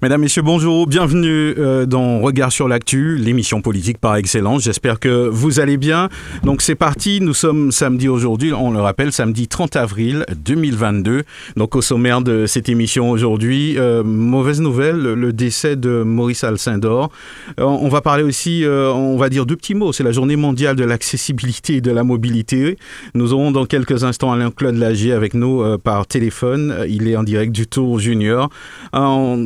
Mesdames, Messieurs, bonjour, bienvenue euh, dans Regard sur l'actu, l'émission politique par excellence. J'espère que vous allez bien. Donc c'est parti, nous sommes samedi aujourd'hui, on le rappelle, samedi 30 avril 2022. Donc au sommaire de cette émission aujourd'hui, euh, mauvaise nouvelle, le décès de Maurice Alcindor. Euh, on va parler aussi, on va dire deux petits mots, c'est la journée mondiale de l'accessibilité et de la mobilité. Nous aurons dans quelques instants Alain-Claude Lagier avec nous par téléphone. Il est en direct du Tour Junior. En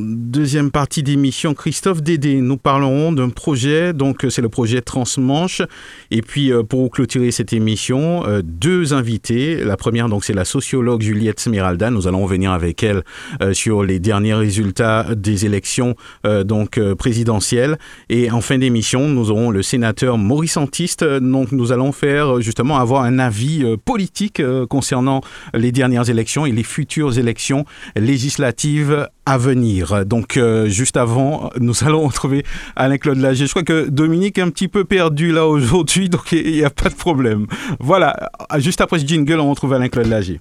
deuxième partie d'émission, Christophe Dédé. Nous parlerons d'un projet, donc c'est le projet Transmanche. Et puis euh, pour clôturer cette émission, euh, deux invités. La première, donc c'est la sociologue Juliette Smeralda. Nous allons revenir avec elle euh, sur les derniers résultats des élections donc présidentielles. Et en fin d'émission, nous aurons le sénateur Maurice Antiste. Donc nous allons faire justement avoir un avis politique concernant les dernières élections et les futures élections législatives à venir. Donc, euh, juste avant, nous allons retrouver Alain-Claude Lager. Je crois que Dominique est un petit peu perdu là aujourd'hui, donc il n'y a pas de problème. Voilà, juste après ce jingle, on retrouve Alain-Claude Lager.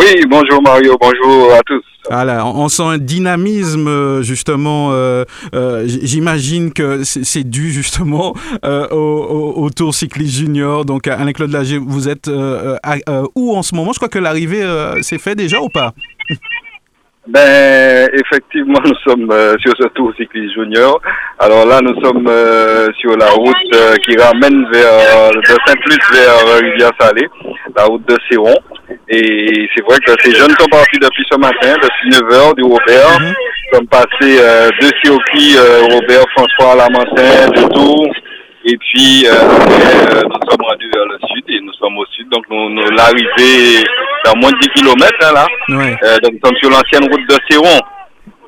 Oui, bonjour Mario, bonjour à tous. Voilà, on sent un dynamisme euh, justement. Euh, euh, j'imagine que c'est dû justement au, Tour cycliste junior. Donc Alain Claude Lager, vous êtes où en ce moment? Je crois que l'arrivée s'est fait déjà ou pas? Ben, effectivement, nous sommes sur ce tour cycliste junior. Alors là, nous sommes sur la route qui ramène vers de Saint-Luc vers Rivière-Salée, la route de Séron. Et c'est vrai que ces jeunes sont partis depuis ce matin, depuis 9h du Robert. Mhm. Nous sommes passés euh, deux circuits, euh, Robert, François, Lamantin, de Tours. Et puis, euh, euh, nous sommes rendus vers le sud et nous sommes au sud. Donc, nous, nous l'arrivée dans moins de 10 km, hein, là. Euh, donc, nous sommes sur l'ancienne route de Séron.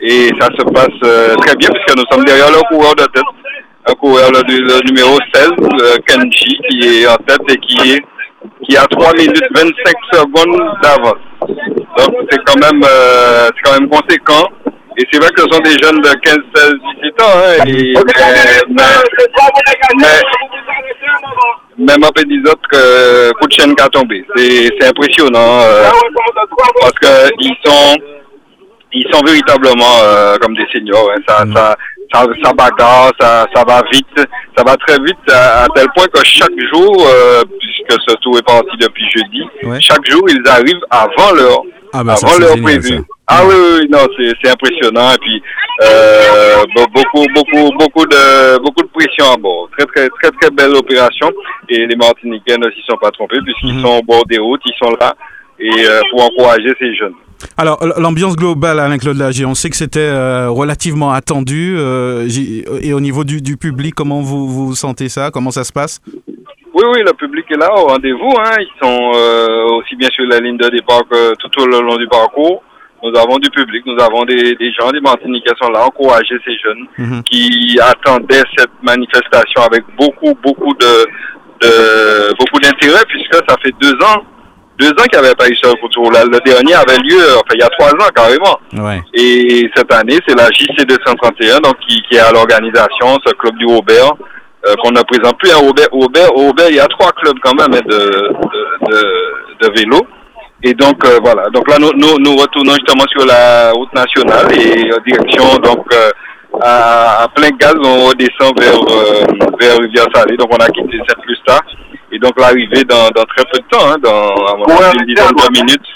Et ça se passe très bien puisque nous sommes derrière le coureur de tête. Un coureur, le, le numéro 16, Kenji, qui est en tête et qui est qui a 3 minutes 25 secondes d'avance. Donc c'est quand même euh, c'est quand même conséquent. Et c'est vrai que ce sont des jeunes de 15, 16, 17 ans. Hein, et, mais, mais, mais, même après des autres, que coup de chaîne qui a tombé. C'est impressionnant. Euh, parce qu'ils sont ils sont véritablement euh, comme des seniors. Hein. Ça, mm. ça, ça, ça bagarre, ça, ça va vite, ça va très vite à, tel point que chaque jour, euh, puisque ce tour est parti depuis jeudi, chaque jour ils arrivent avant l'heure, ah bah avant l'heure prévue. Ah oui, oui, non, c'est impressionnant et puis euh, beaucoup, beaucoup, beaucoup de, beaucoup de pression à bord. Très, très, très, très belle opération et les Martiniquais ne s'y sont pas trompés puisqu'ils mhm. sont au bord des routes, ils sont là et euh, pour encourager ces jeunes. Alors, l'ambiance globale, Alain-Claude Lagier, on sait que c'était euh, relativement attendu. Euh, et au niveau du, du, public, comment vous, vous sentez ça? Comment ça se passe? Oui, oui, le public est là au rendez-vous. Hein. Ils sont euh, aussi bien sur la ligne de départ que tout au long du parcours. Nous avons du public, nous avons des, des gens, des Martiniquais sont là, encourager ces jeunes mhm. qui attendaient cette manifestation avec beaucoup, beaucoup de, de beaucoup d'intérêt puisque ça fait deux ans deux ans qu'il n'y avait pas eu ce retour. Là, le dernier avait lieu, enfin, il y a trois ans carrément. Et cette année, c'est la JC 231, donc qui, qui est à l'organisation, ce club du Robert, euh, qu'on ne présente plus à Robert. Robert, Robert, il y a trois clubs quand même hein, de, de, de, vélo. Et donc euh, voilà. Donc là, nous, nous, nous, retournons justement sur la route nationale et en direction donc euh, à, plein gaz, on redescend vers vers Rivière Salée. Donc on a quitté cette plus tard. Et donc l'arrivée dans, dans, très peu de temps, hein, dans une dizaine de minutes,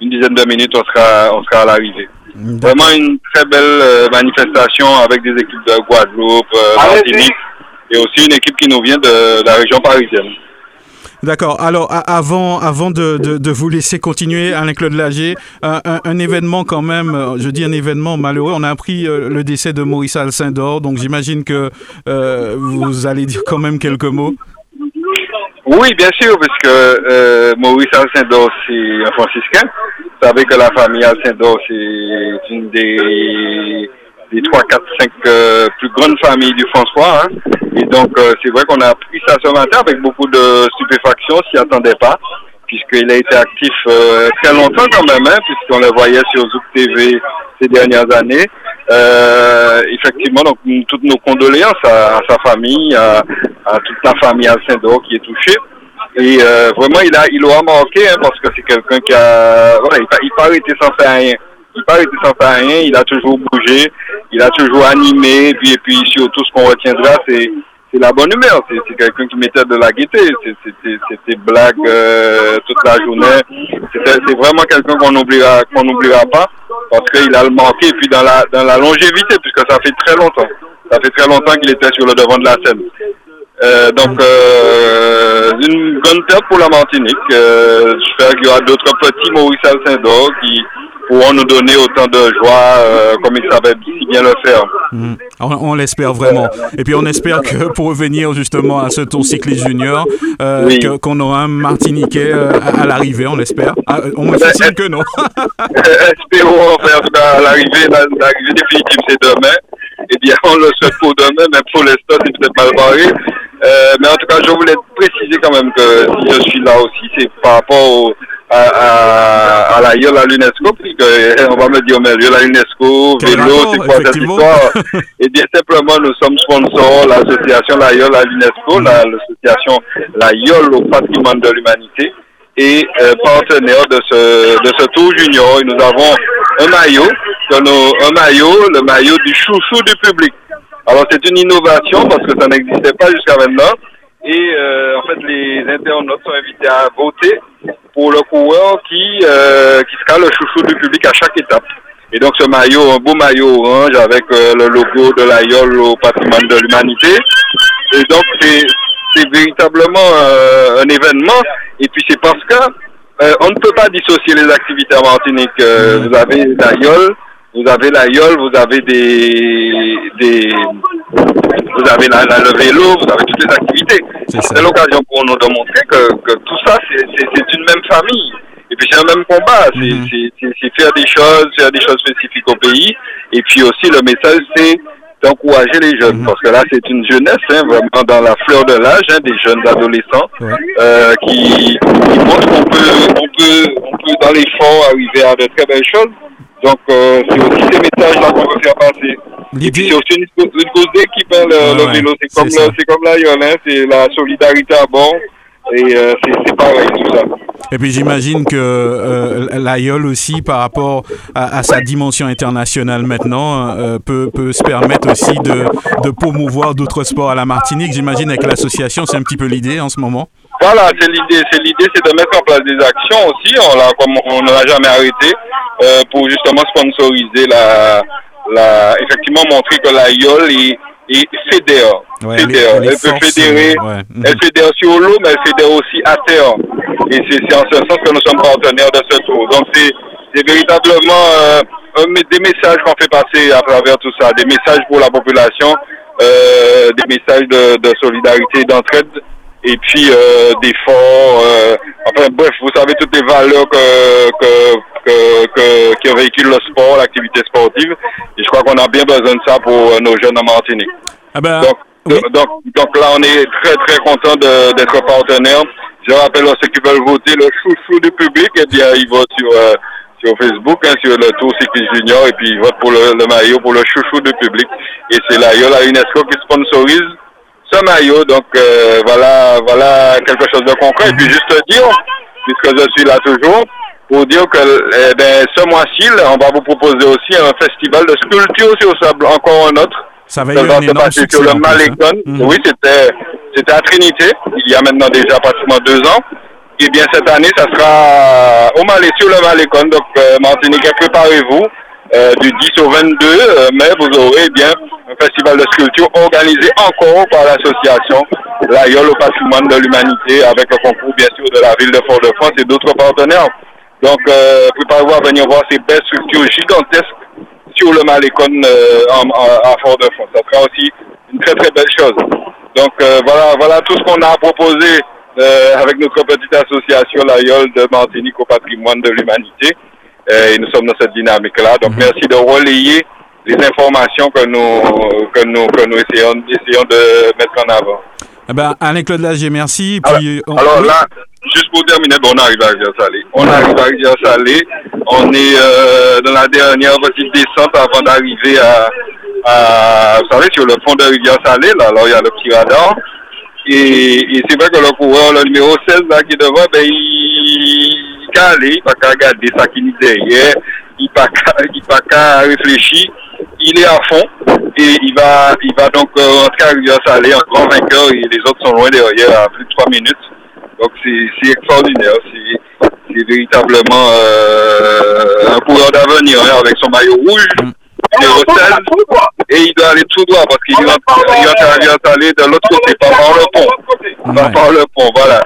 une dizaine de minutes, on sera, on sera à l'arrivée. Vraiment une très belle euh, manifestation avec des équipes de Guadeloupe, euh, Martinique, et aussi une équipe qui nous vient de, la région parisienne. D'accord. Alors, avant, avant de, de, de, vous laisser continuer, Alain-Claude Lager, un, un, événement quand même, euh, je dis un événement malheureux, on a appris le décès de Maurice Alcindor, donc j'imagine que vous allez dire quand même quelques mots. Oui, bien sûr, puisque euh, Maurice Alcindor, c'est un franciscain. Vous savez que la famille Alcindor, c'est une des, des 3, 4, 5 plus grandes familles du François. Hein. Et donc, euh, c'est vrai qu'on a appris ça ce matin avec beaucoup de stupéfaction, s'y attendait pas, puisqu'il a été actif euh, très longtemps quand même, hein, puisqu'on le voyait sur Zouk TV ces dernières années. Euh, effectivement, donc toutes nos condoléances à, sa famille, à, toute la famille Alcindor qui est touchée. Et euh, vraiment, il a, il aura manqué hein, parce que c'est quelqu'un qui a, voilà, il, il pas été sans faire rien. Il pas été sans faire rien. Il a toujours bougé, il a toujours animé. Et puis, et puis surtout, ce qu'on retiendra, c'est c'est la bonne humeur. C'est quelqu'un qui mettait de la gaieté. C'était blague euh, toute la journée. C'est vraiment quelqu'un qu'on n'oubliera qu'on n'oubliera pas parce qu'il a le manqué. Et puis dans la dans la longévité, puisque ça fait très longtemps. Ça fait très longtemps qu'il était sur le devant de la scène. Euh, donc, euh, une bonne perte pour la Martinique. Euh, J'espère qu'il y aura d'autres petits Maurice Alcindor qui, pourront nous donner autant de joie euh, comme ils savaient si bien le faire. Mhm. On, l'espère vraiment. Et puis on espère que pour revenir justement à ce tour cycliste junior, euh, qu'on aura un Martiniquais euh, à, l'arrivée, on l'espère. Ah, on me fait signe que non. Espérons, en tout cas, à l'arrivée, l'arrivée définitive c'est demain. Eh bien, on le souhaite pour demain, mais pour l'instant, c'est peut-être mal barré. Mais en tout cas, je voulais préciser quand même que si je suis là aussi, c'est par rapport au, à, à, à la YOL à l'UNESCO, puisque on va me dire, mais YOL à l'UNESCO, vélo, c'est quoi cette histoire? Eh bien, simplement, nous sommes sponsors, l'association La YOL à l'UNESCO, l'association La YOL au patrimoine de l'humanité, et euh, partenaire de ce, de ce tour junior. Et nous avons un maillot, un maillot, le maillot du chouchou du public. Alors, c'est une innovation parce que ça n'existait pas jusqu'à maintenant. Et euh, en fait, les internautes sont invités à voter pour le coureur qui, euh, qui sera le chouchou du public à chaque étape. Et donc ce maillot, un beau maillot orange avec euh, le logo de l'AIOL au patrimoine de l'humanité. Et donc c'est, véritablement euh, un événement. Et puis c'est parce que euh, on ne peut pas dissocier les activités en Martinique. Vous avez l'AIOL, vous avez l'AIOL, vous avez des, des vous avez la, la, le vélo, vous avez toutes les activités. C'est l'occasion pour nous de montrer que, que tout ça, c'est une même famille. Et puis c'est un même combat, c'est faire des choses, faire des choses spécifiques au pays. Et puis aussi le message, c'est d'encourager les jeunes, mhm. parce que là c'est une jeunesse, hein, vraiment dans la fleur de l'âge, hein, des jeunes adolescents, euh, qui, qui montrent qu'on peut, on peut, on peut dans l'effort arriver à de très belles choses. Donc, euh, c'est aussi ces messages-là qu'on veut faire passer. C'est aussi une, une cause d'équipe, hein, le, le, vélo. C'est comme, c'est comme la hein, c'est la solidarité à bord. Et euh, c'est pareil, tout ça. Et puis j'imagine que euh, l'AIOL aussi, par rapport à, à, sa dimension internationale maintenant, euh, peut, peut, se permettre aussi de, de promouvoir d'autres sports à la Martinique. J'imagine avec l'association, c'est un petit peu l'idée en ce moment. Voilà, c'est l'idée. C'est l'idée, c'est de mettre en place des actions aussi. On l'a, comme on n'a jamais arrêté, euh, pour justement sponsoriser la, la, effectivement montrer que la YOL est, est fédère. Ouais, fédère. Elle, elle, peut fédérer, ouais. elle fédère sur l'eau, mais elle fédère aussi à terre. Et c'est en ce sens que nous sommes partenaires de ce tour. Donc c'est, véritablement euh, des messages qu'on fait passer à travers tout ça, des messages pour la population, euh, des messages de, de solidarité, d'entraide et puis euh, d'efforts. Euh, enfin bref, vous savez toutes les valeurs que, que, que, que, que véhicule le sport, l'activité sportive. Et je crois qu'on a bien besoin de ça pour euh, nos jeunes en Martinique. Ah ben, donc, oui. donc, donc là, on est très très content d'être partenaire. Je rappelle à ceux qui veulent voter le chouchou du public, et eh bien ils votent sur euh, sur Facebook, hein, sur le Tour Cycliste Junior, et puis ils votent pour le, le maillot pour le chouchou du public. Et c'est là, il y a la UNESCO qui sponsorise ce maillot. Donc euh, voilà, voilà quelque chose de concret. Et puis juste dire, puisque je suis là toujours, pour dire que eh ben, ce mois-ci, on va vous proposer aussi un festival de sculpture sur sable, encore un autre. Ça va, sur le Malécon. Mmh. Oui, c'était c'était à Trinité, il y a maintenant déjà pratiquement deux ans. Et bien cette année, ça sera au Malais, sur le Malécon. Donc euh, Martinique, préparez-vous. Euh, du 10 au 22 euh, mai, vous aurez bien un festival de sculpture organisé encore par l'association l'AIOL au patrimoine de l'humanité avec le concours bien sûr de la ville de Fort-de-France et d'autres partenaires. Donc euh, préparez-vous à venir voir ces belles structures gigantesques sur le Malécon euh, en, en, à Fort-de-France. Ça sera aussi une très très belle chose. Donc euh, voilà, voilà tout ce qu'on a proposé euh, avec notre petite association l'AIOL de Martinique au patrimoine de l'humanité. Euh, et nous sommes dans cette dynamique-là. Donc, mhm. merci de relayer les informations que nous, que nous, que nous essayons, essayons de mettre en avant. Eh ben, Alain-Claude Lagier, merci. Puis, alors, là, juste pour terminer, on arrive à Rivière-Salée. On arrive à Rivière-Salée. On est euh, dans la dernière petite descente avant d'arriver à, vous savez, sur le fond de Rivière-Salée, là, alors il y a le petit radar. Et, c'est vrai que le coureur, le numéro 16, là, qui est devant, ben, il, il aller, il pas qu'à regarder ça qui est derrière, il pas qu'à réfléchir. Il est à fond et il va, il va donc euh, entrer à Rivière-Salée en grand vainqueur et les autres sont loin derrière à plus de 3 minutes. Donc c'est extraordinaire. C'est véritablement euh, un coureur d'avenir hein, avec son maillot rouge. Mm et il doit aller tout droit parce qu'il va aller de l'autre côté, pas par le pont. Pas par le pont, voilà.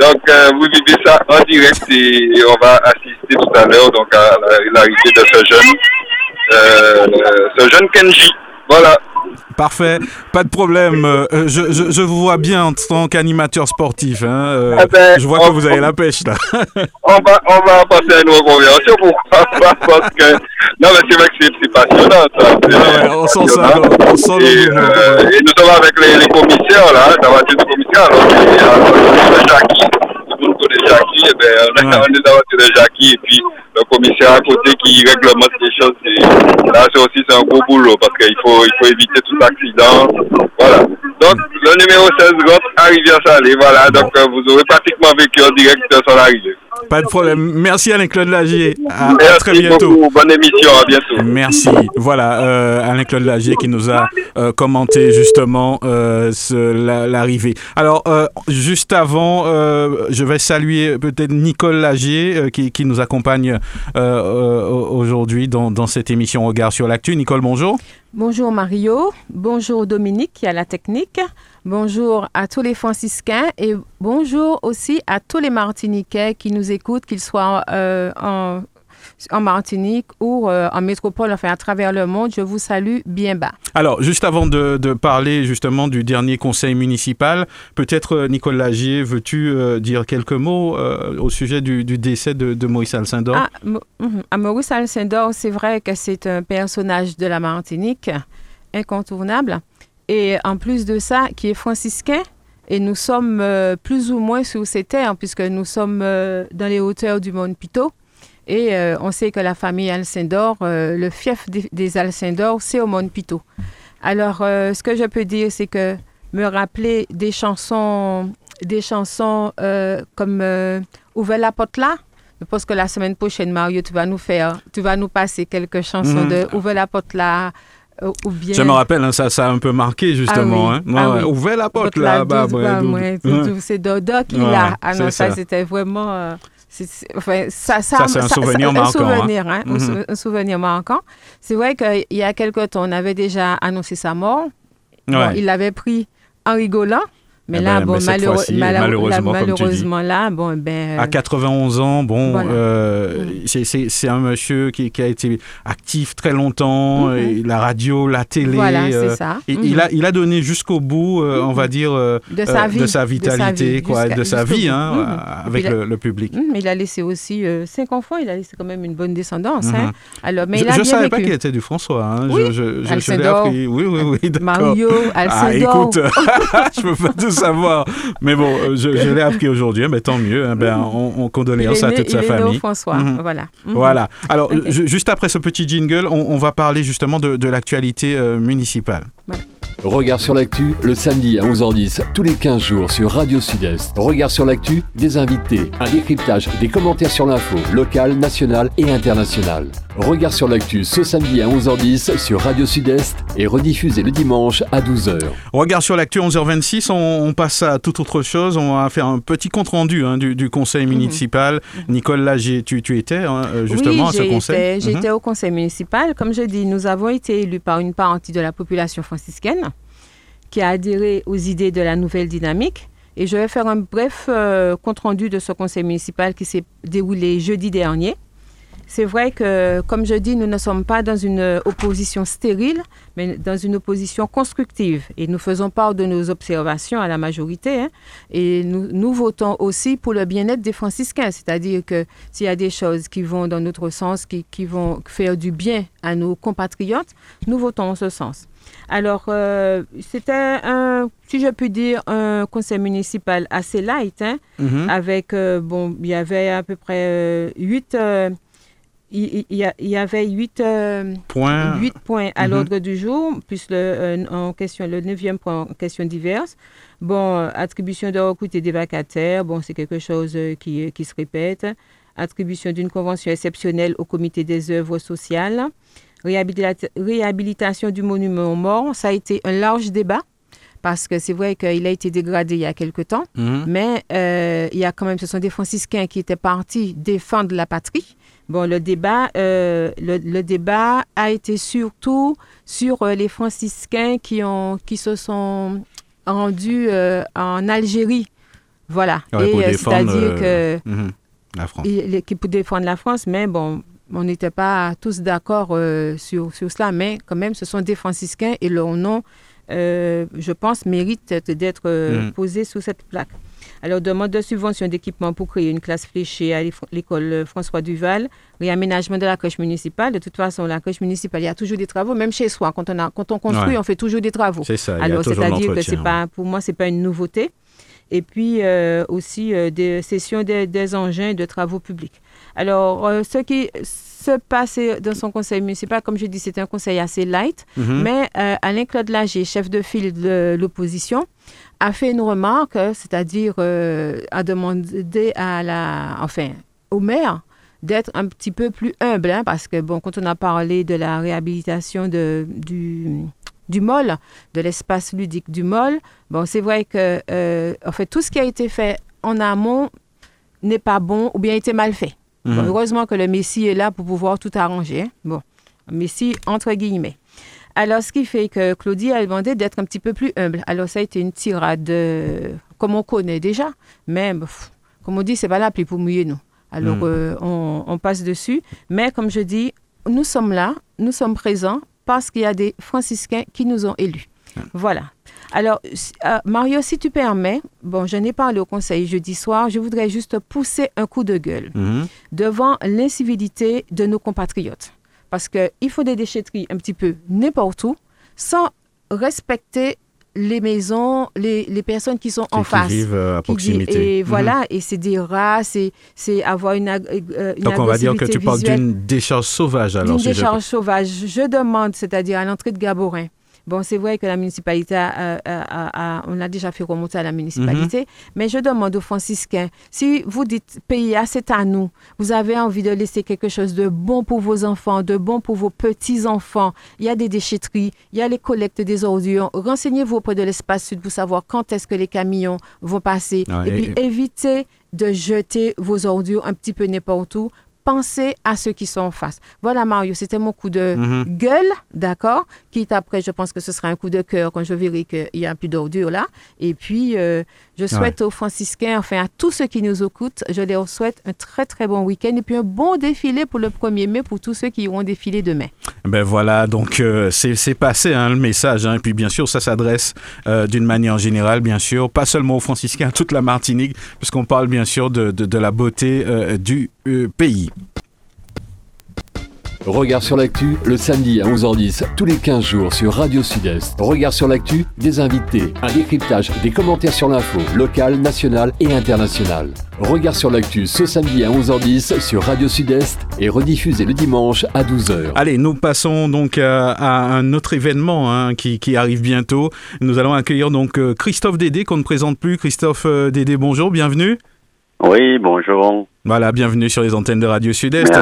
Donc, euh, vous vivez ça en direct et, on va assister tout à l'heure donc à l'arrivée de ce jeune, euh, ce jeune Kenji. Voilà. Parfait, pas de problème. Euh, je, je, je, vous vois bien en tant qu'animateur sportif. Hein. Euh, eh ben, je vois que vous avez la pêche là. on, va, on va passer à une reconversion pour parce que non mais c'est vrai que c'est passionnant ça. Ouais, on sent ça. On sent et, euh, et, nous sommes avec les, les commissaires là, la voiture du commissaire. Alors, il y a Jackie, tout le monde connaît Jackie. Et ben, on a ouais. la voiture de Jackie et puis commissaire à côté qui réglemente les choses. Là, c'est aussi un gros boulot parce qu'il faut, il faut éviter tout accident. Voilà. Donc, le numéro 16 rentre à Rivière-Salée. Voilà. Donc, euh, vous aurez pratiquement vécu en direct son arrivée. Pas de problème. Merci Alain-Claude Lagier. À, très bientôt. Bonne émission. À bientôt. Merci. Voilà, euh, Alain-Claude Lagier qui nous a euh, commenté justement euh, l'arrivée. Alors, juste avant, je vais saluer peut-être Nicole Lagier qui, qui, nous accompagne aujourd'hui dans, dans, cette émission Regard sur l'actu. Nicole, bonjour. Bonjour Mario. Bonjour Dominique qui a la technique. Bonjour à tous les franciscains et bonjour aussi à tous les Martiniquais qui nous écoutent, qu'ils soient euh, en, en, Martinique ou euh, en métropole, enfin à travers le monde. Je vous salue bien bas. Alors, juste avant de, de parler justement du dernier conseil municipal, peut-être euh, Nicole Lagier, veux-tu euh, dire quelques mots euh, au sujet du, du décès de, de Maurice Alcindor? Ah, ah, Maurice Alcindor, c'est vrai que c'est un personnage de la Martinique incontournable. Et en plus de ça, qui est franciscain. Et nous sommes euh, plus ou moins sous ces terres, puisque nous sommes euh, dans les hauteurs du Mont Pito. Et euh, on sait que la famille Alcindor, le fief des, des Alcindor, c'est au Mont Pito. Alors, ce que je peux dire, c'est que me rappeler des chansons, des chansons comme Ouvre la porte là. Je pense que la semaine prochaine, Mario, tu vas nous faire, tu vas nous passer quelques chansons mm -hmm. de Ouvre la porte là. Euh, ou bien... Je me rappelle, hein, ça, ça a un peu marqué justement. Ah oui. hein. ah oui. Ouvrez la porte là, bas. C'est Dodo qui l'a. Ah non, ça, ça. c'était vraiment. Enfin, ça, ça, ça c'est un souvenir marquant. Un souvenir, hein. Mm -hmm. un, souvenir marquant. C'est vrai qu'il y a quelque temps, on avait déjà annoncé sa mort. Ouais. Bon, il l'avait pris en rigolant. Mais eh là, ben, bon, mais malheure, malheureusement, là, bon, ben. À 91 ans, bon, voilà. euh, c'est un monsieur qui, qui, a été actif très longtemps, mm -hmm. la radio, la télé. Voilà, euh, c'est ça. Et, -hmm. il, a, il a donné jusqu'au bout, euh, on va dire, euh, de sa, vie, de sa vitalité, de sa vie, quoi, de sa vie, hein, avec le, le, public. Mais il a laissé aussi cinq enfants, il a laissé quand même une bonne descendance. Hein. Alors, mais je ne savais vécu. pas qu'il était du François. Hein. Oui, je, je, je l'ai appris. Oui, oui, oui. Mario, Alcindor. Ah, écoute, je peux pas tout savoir. Mais bon, euh, je, je l'ai appris aujourd'hui, mais tant mieux. Hein, ben, on, on condoléances à toute sa famille. François, mm -hmm. voilà. Mm -hmm. Voilà. Alors, okay. juste après ce petit jingle, on, on va parler justement de, de l'actualité euh, municipale. Regard sur l'actu, le samedi à 11h10, tous les 15 jours sur Radio Sud-Est. Regard sur l'actu, des invités, un décryptage, des commentaires sur l'info, locale, nationale et internationale. Regard sur l'actu ce samedi à 11h10 sur Radio Sud-Est et rediffusé le dimanche à 12h. Regard sur l'actu 11h26, on, on, passe à toute autre chose. On va faire un petit compte-rendu hein, du, du, conseil municipal. Mmh. Nicole, là, tu, tu étais hein, justement oui, à ce conseil J'étais mmh. au conseil municipal. Comme je dis, nous avons été élus par une partie de la population franciscaine qui a adhéré aux idées de la nouvelle dynamique. Et je vais faire un bref euh, compte-rendu de ce conseil municipal qui s'est déroulé jeudi dernier. c'est vrai que, comme je dis, nous ne sommes pas dans une opposition stérile, mais dans une opposition constructive. Et nous faisons part de nos observations à la majorité. Hein. et nous, votons aussi pour le bien-être des franciscains, c'est-à-dire que s'il y a des choses qui vont dans notre sens, qui, vont faire du bien à nos compatriotes, nous votons en ce sens. Alors, euh, c'était un, si je puis dire, un conseil municipal assez light, hein, mm-hmm. avec, euh, bon, il y avait à peu près euh, huit il, y, avait huit points, points à mm-hmm. l'ordre du jour, plus le, en question, le neuvième point en question diverse. Bon, attribution de recruter des vacataires, bon, c'est quelque chose qui, qui se répète. Attribution d'une convention exceptionnelle au comité des œuvres sociales réhabilitation du monument aux morts, ça a été un large débat parce que c'est vrai qu'il a été dégradé il y a quelque temps, mhm. mais euh, il y a quand même, ce sont des franciscains qui étaient partis défendre la patrie. Bon, le débat, euh, le, débat a été surtout sur euh, les franciscains qui, ont, qui se sont rendus en Algérie. Voilà. Et c'est-à-dire que... Mhm, la France. qui pour défendre la France, mais bon, on n'était pas tous d'accord euh, sur, sur, cela, mais quand même, ce sont des franciscains et leur nom, euh, je pense, mérite d'être euh, mm. posé sous cette plaque. Alors, demande de subvention d'équipement pour créer une classe fléchée à l'école François Duval, réaménagement de la crèche municipale. De toute façon, la crèche municipale, il y a toujours des travaux, même chez soi. Quand on, a, quand on construit, on fait toujours des travaux. C'est ça. Alors, c'est-à-dire que c'est pas, pour moi, c'est pas une nouveauté. Et puis aussi des sessions des, des engins de travaux publics. Alors, euh, ce qui se passait dans son conseil municipal, comme je dis, c'était un conseil assez light, mhm. mais euh, Alain Claude Lager, chef de file de l'opposition, a fait une remarque, c'est-à-dire euh, a demandé à la, enfin, au maire d'être un petit peu plus humble, hein, parce que bon, quand on a parlé de la réhabilitation de, du, du MOL, de l'espace ludique du MOL, bon, c'est vrai que, en fait, tout ce qui a été fait en amont n'est pas bon ou bien a été mal fait. Mhm. heureusement que le Messie est là pour pouvoir tout arranger. Hein. Bon, Messie entre guillemets. Alors, ce qui fait que Claudie a demandé d'être un petit peu plus humble. Alors, ça a été une tirade euh, comme on connaît déjà, mais comme on dit, c'est pas la pluie pour mouiller nous. Alors, mhm. euh, on, on, passe dessus. Mais comme je dis, nous sommes là, nous sommes présents parce qu'il y a des franciscains qui nous ont élus. Voilà. Alors, euh, Mario, si tu permets, bon, je n'ai parlé au conseil jeudi soir, je voudrais juste pousser un coup de gueule mhm. devant l'incivilité de nos compatriotes. Parce qu'il faut des déchetteries un petit peu n'importe où, sans respecter les maisons, les, les personnes qui sont en face. Qui vivent euh, à proximité. et voilà, mhm. et c'est des rats, c'est avoir une, euh, Donc on va dire que tu parles d'une décharge sauvage alors. D'une décharge sauvage. Je demande, c'est-à-dire à l'entrée de Gaborin, Bon, c'est vrai que la municipalité, a, on a déjà fait remonter à la municipalité, mhm. mais je demande aux franciscains, si vous dites pays, c'est à nous, vous avez envie de laisser quelque chose de bon pour vos enfants, de bon pour vos petits-enfants, il y a des déchetteries, il y a les collectes des ordures, renseignez-vous auprès de l'espace sud pour savoir quand est-ce que les camions vont passer, ah, et, puis évitez de jeter vos ordures un petit peu n'importe où pensez à ceux qui sont en face. Voilà, Mario, c'était mon coup de mhm. gueule, d'accord Quitte après, je pense que ce sera un coup de cœur quand je verrai qu'il y a plus d'ordure là. Et puis, euh, je souhaite aux franciscains, enfin à tous ceux qui nous écoutent, je leur souhaite un très, très bon week-end et puis un bon défilé pour le 1er mai pour tous ceux qui iront défiler demain. Ben voilà, donc euh, c'est passé hein, le message. Hein. et puis, bien sûr, ça s'adresse euh, d'une manière générale, bien sûr, pas seulement aux franciscains, à toute la Martinique, puisqu'on parle bien sûr de, de, de la beauté du pays. Regard sur l'actu, le samedi à 11h10, tous les 15 jours sur Radio Sud-Est. Regard sur l'actu, des invités, un décryptage, des commentaires sur l'info, locale, nationale et internationale. Regard sur l'actu ce samedi à 11h10 sur Radio Sud-Est et rediffusé le dimanche à 12h. Allez, nous passons donc à, un autre événement hein, qui, arrive bientôt. Nous allons accueillir donc euh, Christophe Dédé qu'on ne présente plus. Christophe euh, Dédé, bonjour, bienvenue. Oui, bonjour. Voilà, bienvenue sur les antennes de Radio Sud-Est.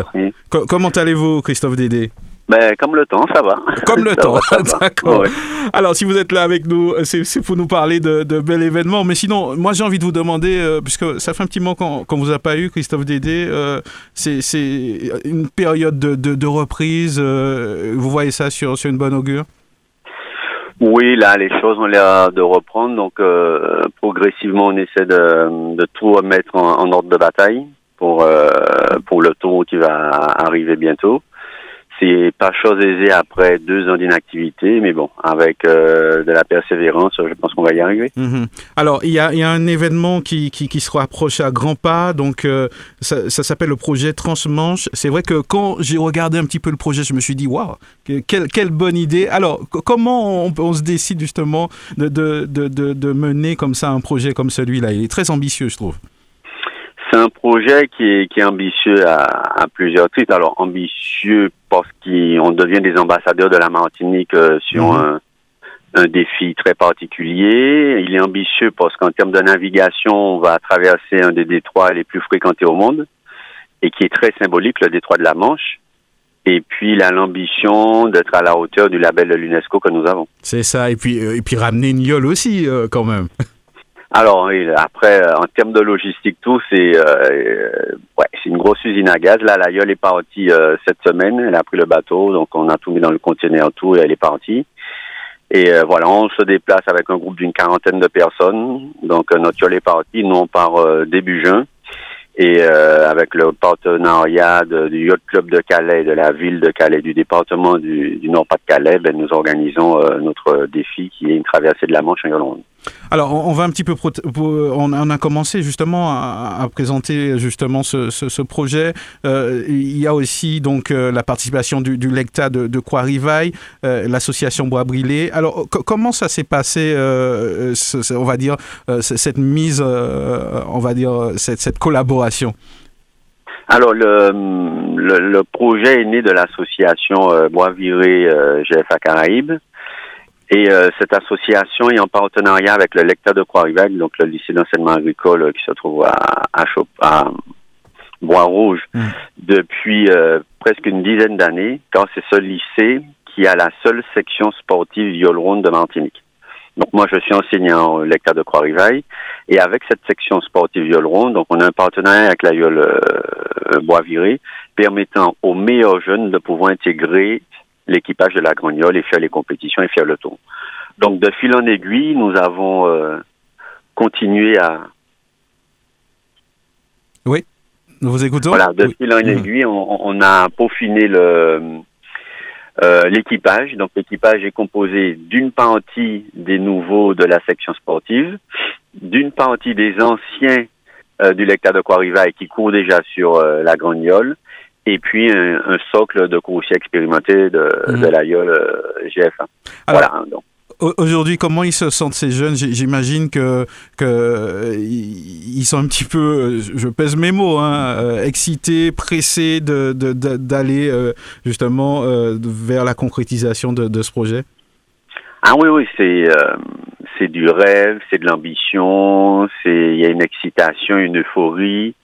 comment allez-vous, Christophe Dédé? Ben, comme le temps, ça va. Comme le temps, d'accord. Alors, si vous êtes là avec nous, c'est pour nous parler de, de bel événement. Mais sinon, moi, j'ai envie de vous demander, euh, puisque ça fait un petit moment qu'on ne vous a pas eu, Christophe Dédé, euh, c'est une période de, de, reprise. Euh, vous voyez ça sur, sur une bonne augure? Oui, là, les choses ont l'air de reprendre. Donc, euh, progressivement, on essaie de, de tout mettre en, ordre de bataille. pour pour le tour qui va arriver bientôt. C'est pas chose aisée après deux ans d'inactivité, mais bon, avec euh, de la persévérance, je pense qu'on va y arriver. Mhm. Alors, il y a, un événement qui, se rapproche à grands pas, donc euh, ça, s'appelle le projet Transmanche. C'est vrai que quand j'ai regardé un petit peu le projet, je me suis dit, waouh, quelle, bonne idée. Alors, comment on, se décide justement de mener comme ça un projet comme celui-là? Il est très ambitieux, je trouve. C'est un projet qui est, qui est ambitieux à, à, plusieurs titres. Alors ambitieux parce qu'on devient des ambassadeurs de la Martinique euh, sur mmh. un, un, défi très particulier. Il est ambitieux parce qu'en termes de navigation, on va traverser un des détroits les plus fréquentés au monde et qui est très symbolique, le détroit de la Manche. Et puis, il a l'ambition d'être à la hauteur du label de l'UNESCO que nous avons. C'est ça. Et puis, euh, et puis ramener une yole aussi, euh, quand même. Alors après, en termes de logistique, tout c'est euh, ouais, c'est une grosse usine à gaz. Là, la Yole est partie euh, cette semaine. Elle a pris le bateau, donc on a tout mis dans le conteneur, tout, et elle est partie. Et euh, voilà, on se déplace avec un groupe d'une quarantaine de personnes. Donc notre Yole est partie. Nous on part début juin. Et avec le partenariat du Yacht Club de Calais, de la ville de Calais, du département du, du Nord-Pas-de-Calais, ben, nous organisons notre défi qui est une traversée de la Manche en Irlande. Alors, on va un petit peu. On a commencé justement à, présenter justement ce, projet. Euh, il y a aussi donc euh, la participation du, lecta de, de Croix-Rivaille, euh, l'association Bois Brilé. Alors, comment ça s'est passé, on va dire, cette mise, on va dire, cette, collaboration? Alors, le, le, projet est né de l'association Bois Viré GFA Caraïbes. Et euh, cette association est en partenariat avec le lecteur de Croix-Rivac, donc le lycée d'enseignement agricole euh, qui se trouve à, à, à Bois-Rouge, mmh. depuis euh, presque une dizaine d'années, car c'est ce lycée qui a la seule section sportive viol de Martinique. Donc moi, je suis enseignant au lecteur de Croix-Rivaille, et avec cette section sportive viol donc on a un partenariat avec la Yole euh, Bois-Viré, permettant aux meilleurs jeunes de pouvoir intégrer l'équipage de la Grognole et faire les compétitions et faire le tour. Donc de fil en aiguille, nous avons euh, continué à... Oui, nous vous écoutons? Voilà, de fil en aiguille, on, on a peaufiné le... Euh, l'équipage, donc l'équipage est composé d'une partie des nouveaux de la section sportive, d'une partie des anciens euh, du lecteur de et qui courent déjà sur euh, la Grognole, et puis un, un socle de coursier expérimenté de, mmh. de l'AIOL euh, GF1. Alors, voilà. Donc. Aujourd'hui, comment ils se sentent ces jeunes? J'imagine que, que ils sont un petit peu, je pèse mes mots, hein, euh, excités, pressés de, d'aller euh, justement euh, vers la concrétisation de, de, ce projet? Ah oui, oui, c'est euh, c'est du rêve, c'est de l'ambition, c'est il y a une excitation, une euphorie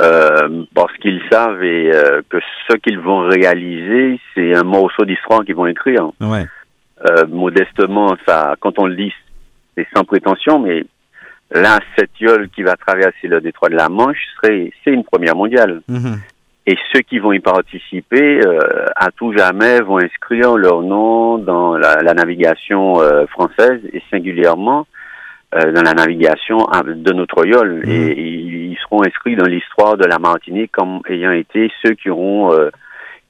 euh, parce qu'ils savent et, euh, que ce qu'ils vont réaliser, c'est un morceau d'histoire qu'ils vont écrire. Ouais. Euh, modestement, ça, quand on le dit, c'est sans prétention, mais là, cette yole qui va traverser le détroit de la Manche, c'est une première mondiale. Mm-hmm. Et ceux qui vont y participer, euh, à tout jamais, vont inscrire leur nom dans la, la navigation euh, française et singulièrement euh, dans la navigation de notre yole. Mmh. Et, ils seront inscrits dans l'histoire de la Martinique comme ayant été ceux qui auront euh,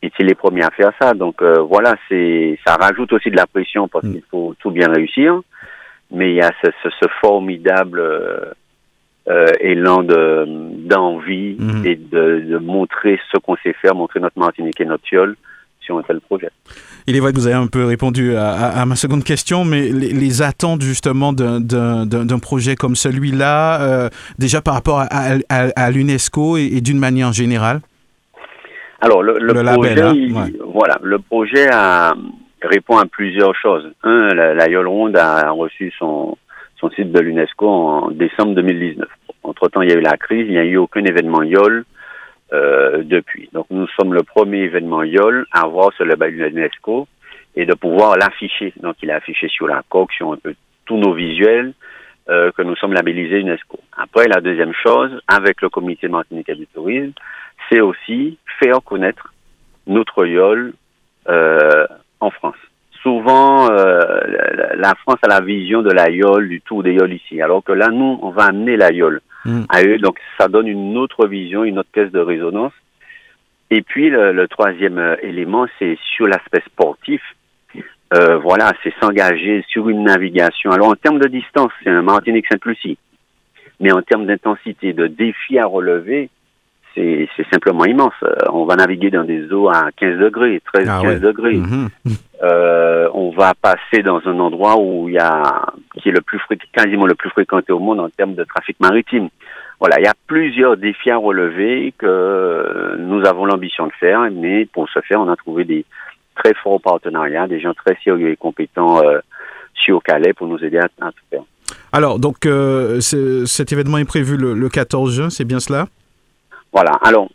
été les premiers à faire ça. Donc euh, voilà, c'est ça rajoute aussi de la pression parce mmh. qu'il faut tout bien réussir. Mais il y a ce, ce, ce formidable euh, élan de d'envie mmh. et de, de, montrer ce qu'on sait faire, montrer notre Martinique et notre yole sur un tel projet. Il est vrai que vous avez un peu répondu à, à, à ma seconde question, mais les, les attentes justement d'un projet comme celui-là, euh, déjà par rapport à, à l'UNESCO et, et d'une manière générale? Alors le, le, le projet, label, hein? il, ouais. voilà, le projet a, répond à plusieurs choses. Un, la, la Yole Ronde a reçu son, son site de l'UNESCO en décembre 2019. Entre-temps, il y a eu la crise, il n'y a eu aucun événement YOL euh, depuis. Donc nous sommes le premier événement YOL à avoir ce label UNESCO et de pouvoir l'afficher. Donc il est affiché sur la coque, sur un peu tous nos visuels, euh, que nous sommes labellisés UNESCO. Après, la deuxième chose, avec le comité Martinique du tourisme, c'est aussi faire connaître notre YOL euh, en France. Souvent, euh, la France a la vision de la YOL, du tour des YOL ici, alors que là, nous, on va amener la YOL mm. à eux. Donc ça donne une autre vision, une autre caisse de résonance. Et puis le, troisième euh, élément, c'est sur l'aspect sportif. Euh, voilà, c'est s'engager sur une navigation. Alors en termes de distance, c'est un Martinique-Sainte-Lucie. Mais en termes d'intensité, de défi à relever, c'est simplement immense. Euh, on va naviguer dans des eaux à 15 degrés, 13, 15 ah degrés. Mhm. Euh, on va passer dans un endroit où il y a, qui est le plus quasiment le plus fréquenté au monde en termes de trafic maritime. Voilà, il y a plusieurs défis à relever que nous avons l'ambition de faire, mais pour ce faire, on a trouvé des très forts partenariats, des gens très sérieux et compétents euh, sur Calais pour nous aider à, à tout faire. Alors, donc, euh, cet événement est prévu le, le 14 juin, c'est bien cela? Voilà. Alors,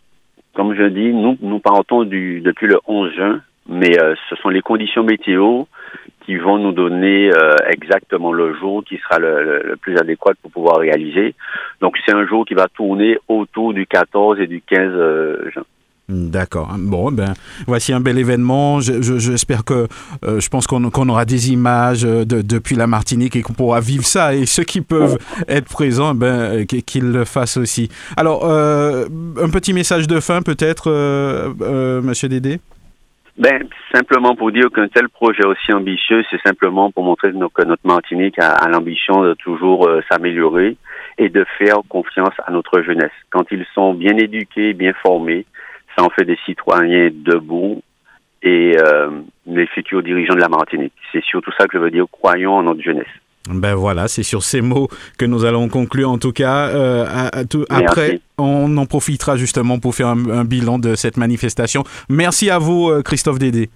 comme je dis, nous, nous partons du, depuis le 11 juin, mais euh, ce sont les conditions météo qui vont nous donner euh, exactement le jour qui sera le, le, plus adéquat pour pouvoir réaliser. Donc, c'est un jour qui va tourner autour du 14 et du 15 juin. D'accord. Bon, ben, voici un bel événement. J'espère que, euh, je pense qu'on aura des images euh, de, depuis la Martinique et qu'on pourra vivre ça. Et ceux qui peuvent être présents, ben, euh, qu'ils le fassent aussi. Alors, un petit message de fin, peut-être, Monsieur Dédé? Ben, simplement pour dire qu'un tel projet aussi ambitieux, c'est simplement pour montrer que notre Martinique a, a l'ambition de toujours s'améliorer et de faire confiance à notre jeunesse. Quand ils sont bien éduqués, bien formés, ça en fait des citoyens debout et euh, les futurs dirigeants de la Martinique. C'est surtout ça que je veux dire, croyons en notre jeunesse. Ben voilà, c'est sur ces mots que nous allons conclure en tout cas. Euh, après, on en profitera justement pour faire un, un, bilan de cette manifestation. Merci à vous, euh, Christophe Dédé.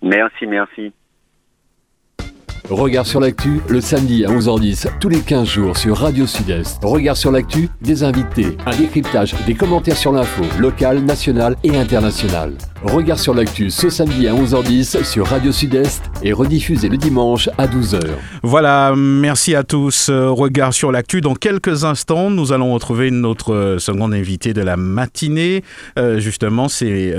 Merci, merci. Regard sur l'actu, le samedi à 11h10, tous les 15 jours sur Radio Sud-Est. Regard sur l'actu, des invités, un décryptage, des commentaires sur l'info, locale, nationale et internationale. Regard sur l'actu ce samedi à 11h10 sur Radio Sud-Est et rediffusé le dimanche à 12h. Voilà, merci à tous. Euh, regard sur l'actu. Dans quelques instants, nous allons retrouver notre euh, seconde invitée de la matinée. Euh, justement, c'est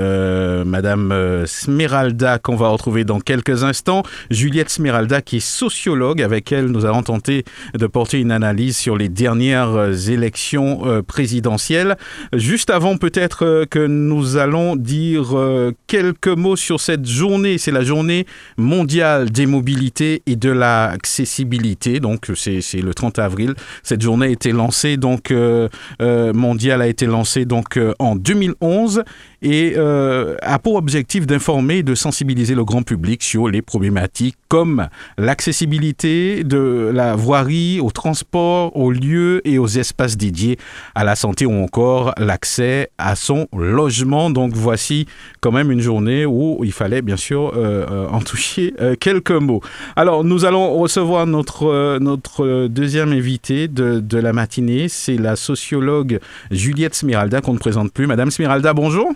Madame Smeralda qu'on va retrouver dans quelques instants. Juliette Smeralda qui est sociologue. Avec elle, nous allons tenter de porter une analyse sur les dernières élections présidentielles. Juste avant peut-être que nous allons dire euh, quelques mots sur cette journée. C'est la journée mondiale des mobilités et de l'accessibilité. Donc, c'est le 30 avril. Cette journée a été lancée, donc, euh, euh, mondiale a été lancée donc en 2011 et euh, a pour objectif d'informer et de sensibiliser le grand public sur les problématiques comme l'accessibilité de la voirie au transport, aux lieux et aux espaces dédiés à la santé ou encore l'accès à son logement. Donc voici quand même une journée où il fallait bien sûr euh, euh en toucher euh, quelques mots. Alors nous allons recevoir notre, euh, notre deuxième invité de, de la matinée, c'est la sociologue Juliette Smiralda qu'on ne présente plus. Madame Smiralda, bonjour.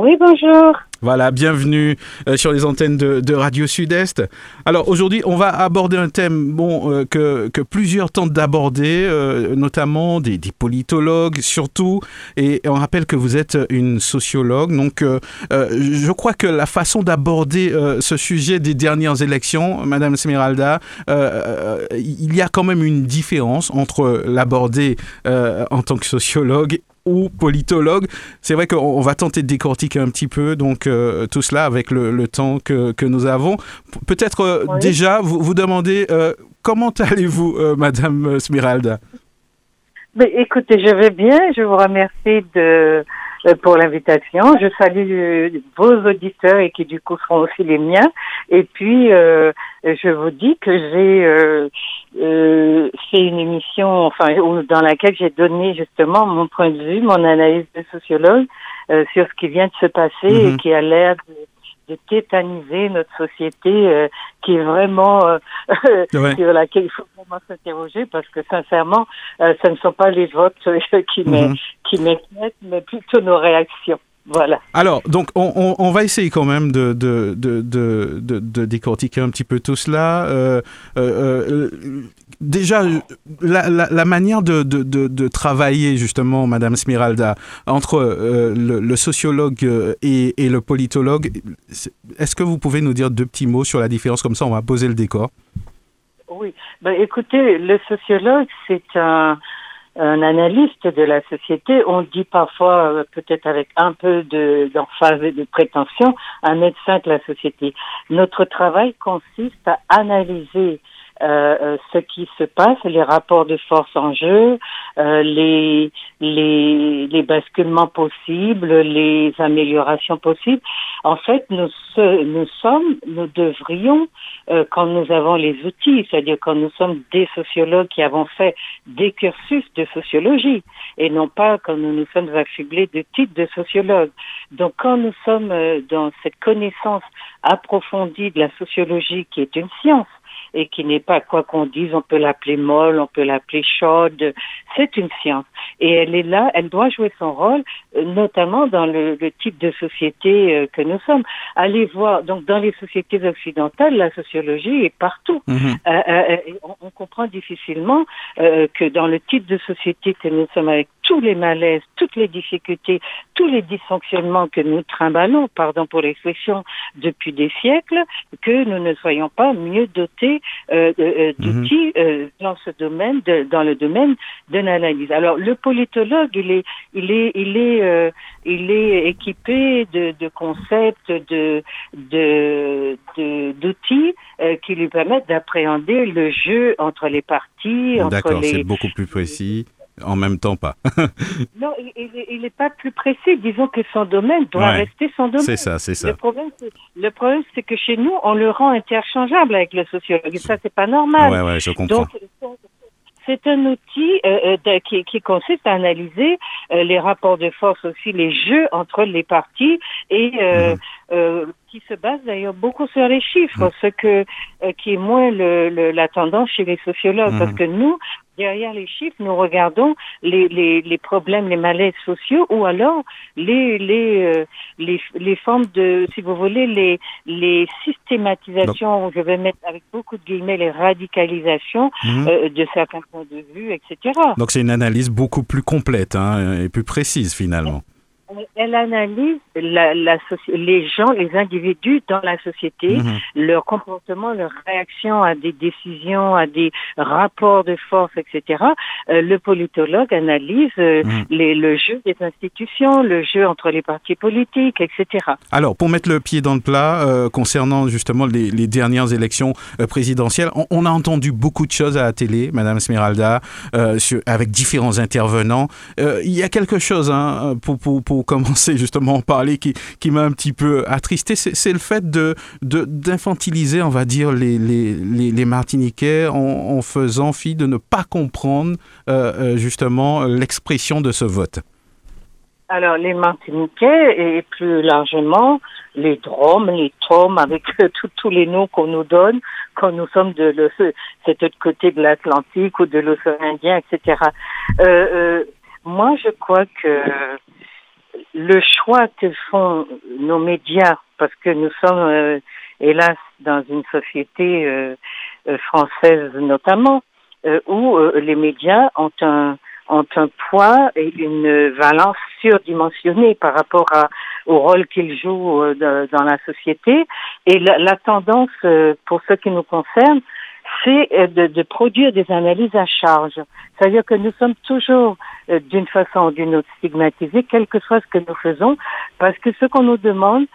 Oui, bonjour. Voilà, bienvenue euh, sur les antennes de, Radio Sud-Est. Alors aujourd'hui, on va aborder un thème bon, euh, que, plusieurs tentent d'aborder, euh, notamment des, politologues surtout. Et, on rappelle que vous êtes une sociologue. Donc je crois que la façon d'aborder ce sujet des dernières élections, Madame Smeralda, il y a quand même une différence entre l'aborder en tant que sociologue ou politologue. C'est vrai qu'on va tenter de décortiquer un petit peu donc euh, tout cela avec le, temps que, que, nous avons. Peut-être euh, déjà vous vous demandez euh, comment allez-vous, Madame Smiralda? Mais écoutez, je vais bien. Je vous remercie de pour l'invitation. Je salue vos auditeurs et qui du coup seront aussi les miens. Et puis, euh, je vous dis que j'ai euh, euh, fait une émission, enfin, dans laquelle j'ai donné justement mon point de vue, mon analyse de sociologue euh, sur ce qui vient de se passer et mhm. qui a l'air de de tétaniser notre société euh, qui est vraiment euh, sur laquelle il faut vraiment s'interroger parce que sincèrement, euh, ce ne sont pas les votes qui mhm. m'inquiètent, mais plutôt nos réactions. Voilà. Alors, donc, on, on, va essayer quand même de, de, de, de, de décortiquer un petit peu tout cela. Euh, euh, déjà, la, la, manière de, travailler, justement, Madame Smiralda, entre euh, le, sociologue et, et, le politologue, est-ce que vous pouvez nous dire deux petits mots sur la différence? Comme ça, on va poser le décor. Oui. Ben, écoutez, le sociologue, c'est un un analyste de la société, on dit parfois, euh, peut-être avec un peu d'emphase et de prétention, un médecin de la société. Notre travail consiste à analyser euh, euh, ce qui se passe, les rapports de force en jeu, euh, les, les, les basculements possibles, les améliorations possibles. En fait, nous, nous sommes, nous devrions, quand nous avons les outils, c'est-à-dire quand nous sommes des sociologues qui avons fait des cursus de sociologie, et non pas quand nous nous sommes affublés de titres de sociologue. Donc quand nous sommes dans cette connaissance approfondie de la sociologie qui est une science, et qui n'est pas, quoi qu'on dise, on peut l'appeler molle, on peut l'appeler chaude. C'est une science. Et elle est là, elle doit jouer son rôle, euh, notamment dans le, le type de société euh, que nous sommes. Allez voir, donc dans les sociétés occidentales, la sociologie est partout. Mhm. Euh, on, on, comprend difficilement que dans le type de société que nous sommes avec tous les malaises, toutes les difficultés, tous les dysfonctionnements que nous trimballons, pardon pour l'expression, depuis des siècles, que nous ne soyons pas mieux dotés euh, euh, d'outils mhm. euh, dans ce domaine, de, dans le domaine de l'analyse. Alors, le politologue, il est, il est, il est, euh, il est équipé de, de concepts, de, de, d'outils euh, qui lui permettent d'appréhender le jeu entre les parties. D'accord, c'est beaucoup plus précis. En même temps, pas. non, il n'est pas plus précis. Disons que son domaine doit rester son domaine. C'est ça, c'est ça. Le problème, c'est que chez nous, on le rend interchangeable avec le sociologue. Et ça, c'est pas normal. Ouais, ouais, je comprends. Donc, c'est un outil euh, euh, qui, qui, consiste à analyser euh, les rapports de force aussi, les jeux entre les parties et mhm. Qui se base d'ailleurs beaucoup sur les chiffres, mhm. ce que qui est moins le, la tendance chez les sociologues, parce mhm. que nous, derrière les chiffres, nous regardons les, les, les problèmes, les malaises sociaux ou alors les, les, euh, les, les, formes de, si vous voulez, les, les systématisations, je vais mettre avec beaucoup de guillemets, les radicalisations mhm. euh, de certains points de vue, etc. Donc c'est une analyse beaucoup plus complète hein, et plus précise finalement elle analyse la, la, les gens, les individus dans la société, mhm. leur comportement, leur réaction à des décisions, à des rapports de force, etc. Euh, le politologue analyse euh, mhm. les, le jeu des institutions, le jeu entre les partis politiques, etc. Alors, pour mettre le pied dans le plat, euh, concernant justement les, les dernières élections présidentielles, on, on, a entendu beaucoup de choses à la télé, Madame Smeralda, avec différents intervenants. il y a quelque chose hein, pour, pour, pour commencer justement à en parler qui, qui m'a un petit peu attristé, c'est le fait de d'infantiliser, on va dire, les, les, les, Martiniquais en, faisant fi de ne pas comprendre euh, euh, justement l'expression de ce vote. Alors, les Martiniquais et plus largement les Dromes, les Tomes, avec tous les noms qu'on nous donne quand nous sommes de le, cet autre côté de l'Atlantique ou de l'océan Indien, etc. Euh, moi, je crois que le choix que font nos médias, parce que nous sommes, euh, hélas, dans une société euh, euh, française notamment, où les médias ont un, ont un poids et une valence surdimensionnée par rapport à, au rôle qu'ils jouent dans la société. Et la, la tendance, pour ce qui nous concerne, c'est euh, de, de, produire des analyses à charge. C'est-à-dire que nous sommes toujours euh, d'une façon ou d'une autre stigmatisés, quel que soit ce que nous faisons, parce que ce qu'on nous demande,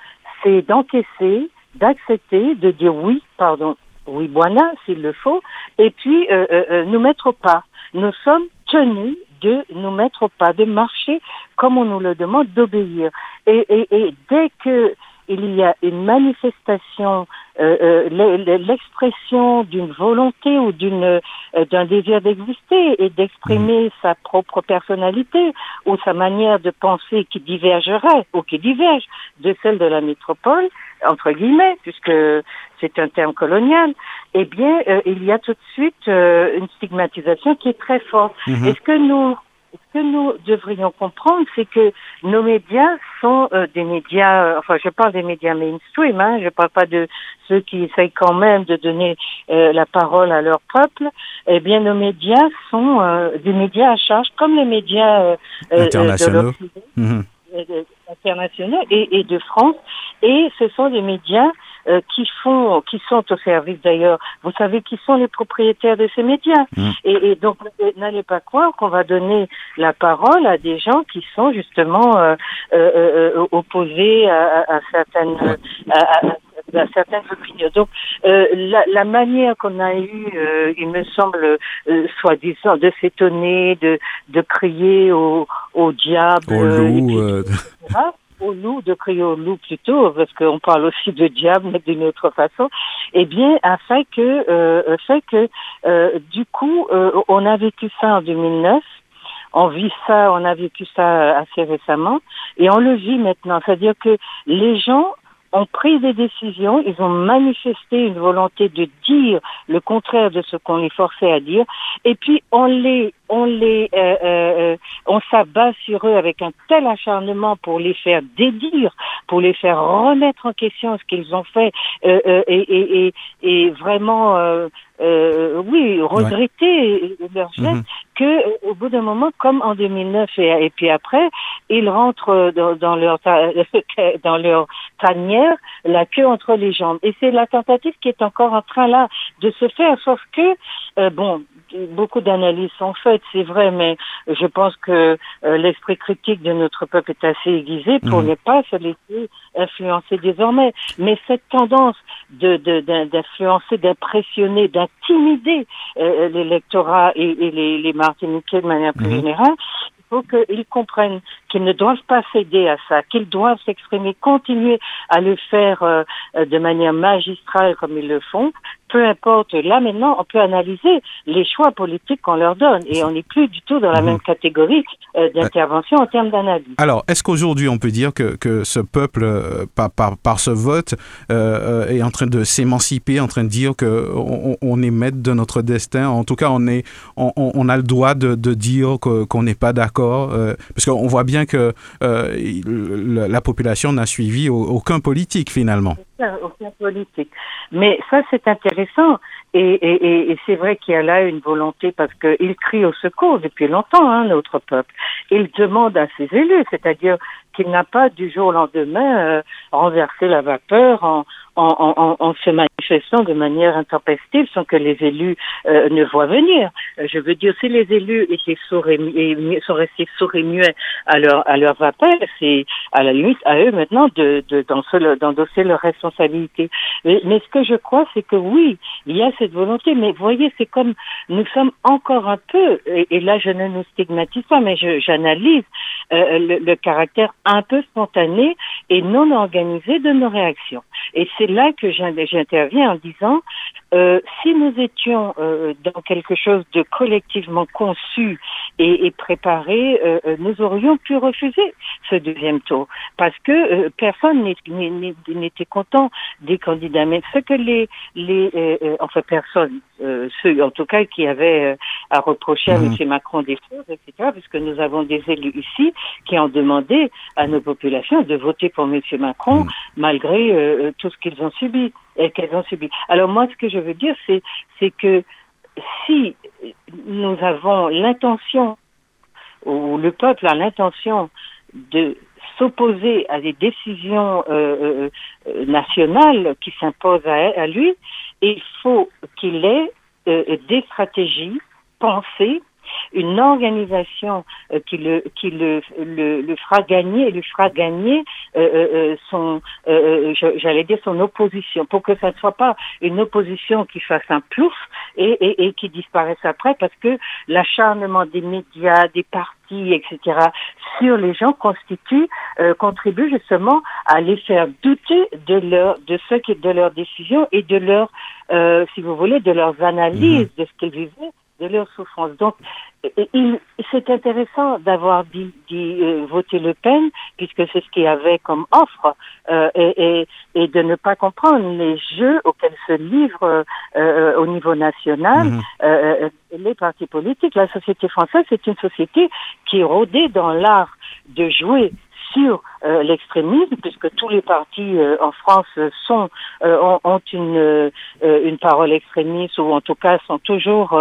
c'est d'encaisser, d'accepter, de dire oui, pardon, oui, buona, s'il le faut, et puis euh, euh, nous mettre au pas. Nous sommes tenus de nous mettre au pas, de marcher comme on nous le demande, d'obéir. Et, et, et dès que il y a une manifestation, euh, euh, l'expression d'une volonté ou d'une euh, d'un désir d'exister et d'exprimer mm. sa propre personnalité ou sa manière de penser qui divergerait ou qui diverge de celle de la métropole entre guillemets puisque c'est un terme colonial, eh bien il y a tout de suite une stigmatisation qui est très forte. Mm-hmm. Est-ce que nous ce que nous devrions comprendre, c'est que nos médias sont euh, des médias, euh, enfin je parle des médias mainstream, hein, je parle pas de ceux qui essayent quand même de donner euh, la parole à leur peuple, eh bien nos médias sont des médias à charge comme les médias internationaux. De mhm. internationaux et, et, de France, et ce sont des médias qui font, qui sont au service d'ailleurs. Vous savez qui sont les propriétaires de ces médias. Mm. Et, et, donc n'allez pas croire qu'on va donner la parole à des gens qui sont justement opposés à, à certaines à, à certaines opinions. Donc, euh, la, la, manière qu'on a eu, euh, il me semble, euh, soi-disant, de s'étonner, de, de crier au, au diable, au loup, au loup, de crier au loup plutôt, parce qu'on parle aussi de diable, mais d'une autre façon, eh bien, a fait que, fait que, du coup, on a vécu ça en 2009 on vit ça, on a vécu ça assez récemment, et on le vit maintenant. C'est-à-dire que les gens ont pris des décisions, ils ont manifesté une volonté de dire le contraire de ce qu'on les forçait à dire, et puis on les, on les, euh, euh, euh, on s'abat sur eux avec un tel acharnement pour les faire dédire, pour les faire remettre en question ce qu'ils ont fait, et, et, et, et, vraiment euh, oui, regretter leur geste, mhm. que euh, au bout d'un moment, comme en 2009 et, et puis après, ils rentrent dans, dans leur dans leur tanière, la queue entre les jambes. Et c'est la tentative qui est encore en train là de se faire, sauf que euh, bon, beaucoup d'analyses sont faites, c'est vrai, mais je pense que euh, l'esprit critique de notre peuple est assez aiguisé pour mhm. ne pas se laisser influencer désormais. Mais cette tendance de d'influencer, d'impressionner, d'intimider euh, l'électorat et, et, les, les Martiniquais de manière plus mhm. générale, il faut qu'ils comprennent qu'ils ne doivent pas céder à ça, qu'ils doivent s'exprimer, continuer à le faire euh, de manière magistrale comme ils le font, peu importe, là maintenant, on peut analyser les choix politiques qu'on leur donne et on n'est plus du tout dans la mhm. même catégorie euh, d'intervention en termes d'analyse. Alors, est-ce qu'aujourd'hui on peut dire que, que ce peuple, euh, par, par, par, ce vote, euh, est en train de s'émanciper, en train de dire qu'on on est maître de notre destin? En tout cas, on, est, on, on a le droit de, de dire qu'on n'est pas d'accord, parce qu'on voit bien que la population n'a suivi aucun politique finalement aucun politique. Mais ça, c'est intéressant. Et, c'est vrai qu'il y a là une volonté parce qu'il crie au secours depuis longtemps, hein, notre peuple. Il demande à ses élus, c'est-à-dire qu'il n'a pas du jour au lendemain euh, renversé la vapeur en, en, en, en, se manifestant de manière intempestive sans que les élus euh, ne voient venir. Euh, je veux dire, si les élus étaient sourds et, sont restés sourds et muets à leur, à leur appel, c'est à la limite à eux maintenant de, de d'endosser leurs responsabilités. Mais, mais, ce que je crois, c'est que oui, il y a cette volonté, mais voyez, c'est comme nous sommes encore un peu, et, là je ne nous stigmatise pas, mais j'analyse euh, le, le caractère un peu spontané et non organisé de nos réactions. Et c'est là que j'interviens en disant, euh, si nous étions euh, dans quelque chose de collectivement conçu et, et préparé, euh, euh nous aurions pu refuser ce deuxième tour parce que euh, personne n'était content des candidats. Mais ce que les, les euh, enfin personne, ceux en tout cas qui avaient à reprocher à mmh. M. Macron des choses, etc., puisque nous avons des élus ici qui ont demandé à nos populations de voter pour M. Macron mmh. malgré tout ce qu'ils ont subi qu'elles ont. Alors moi, ce que je veux dire, c'est que si nous avons l'intention ou le peuple a l'intention de s'opposer à des décisions euh, euh, nationales qui s'imposent à, lui, il faut qu'il ait euh, des stratégies pensées une organisation euh, qui le qui le, le, le fera gagner et lui fera gagner euh, euh, son j'allais dire son opposition pour que ça ne soit pas une opposition qui fasse un plouf et, et, et qui disparaisse après parce que l'acharnement des médias des partis etc sur les gens constitue contribue justement à les faire douter de leur de ce qui de leurs décisions et de leur si vous voulez de leurs analyses mmh. de ce qu'ils vivaient de leur souffrance. Donc, c'est intéressant d'avoir dit, dit euh, voter Le Pen, puisque c'est ce qu'il y avait comme offre, euh, et, et, de ne pas comprendre les jeux auxquels se livrent euh, au niveau national mhm. les partis politiques. La société française, c'est une société qui est rodée dans l'art de jouer sur l'extrémisme, puisque tous les partis en France sont ont, une une parole extrémiste ou en tout cas sont toujours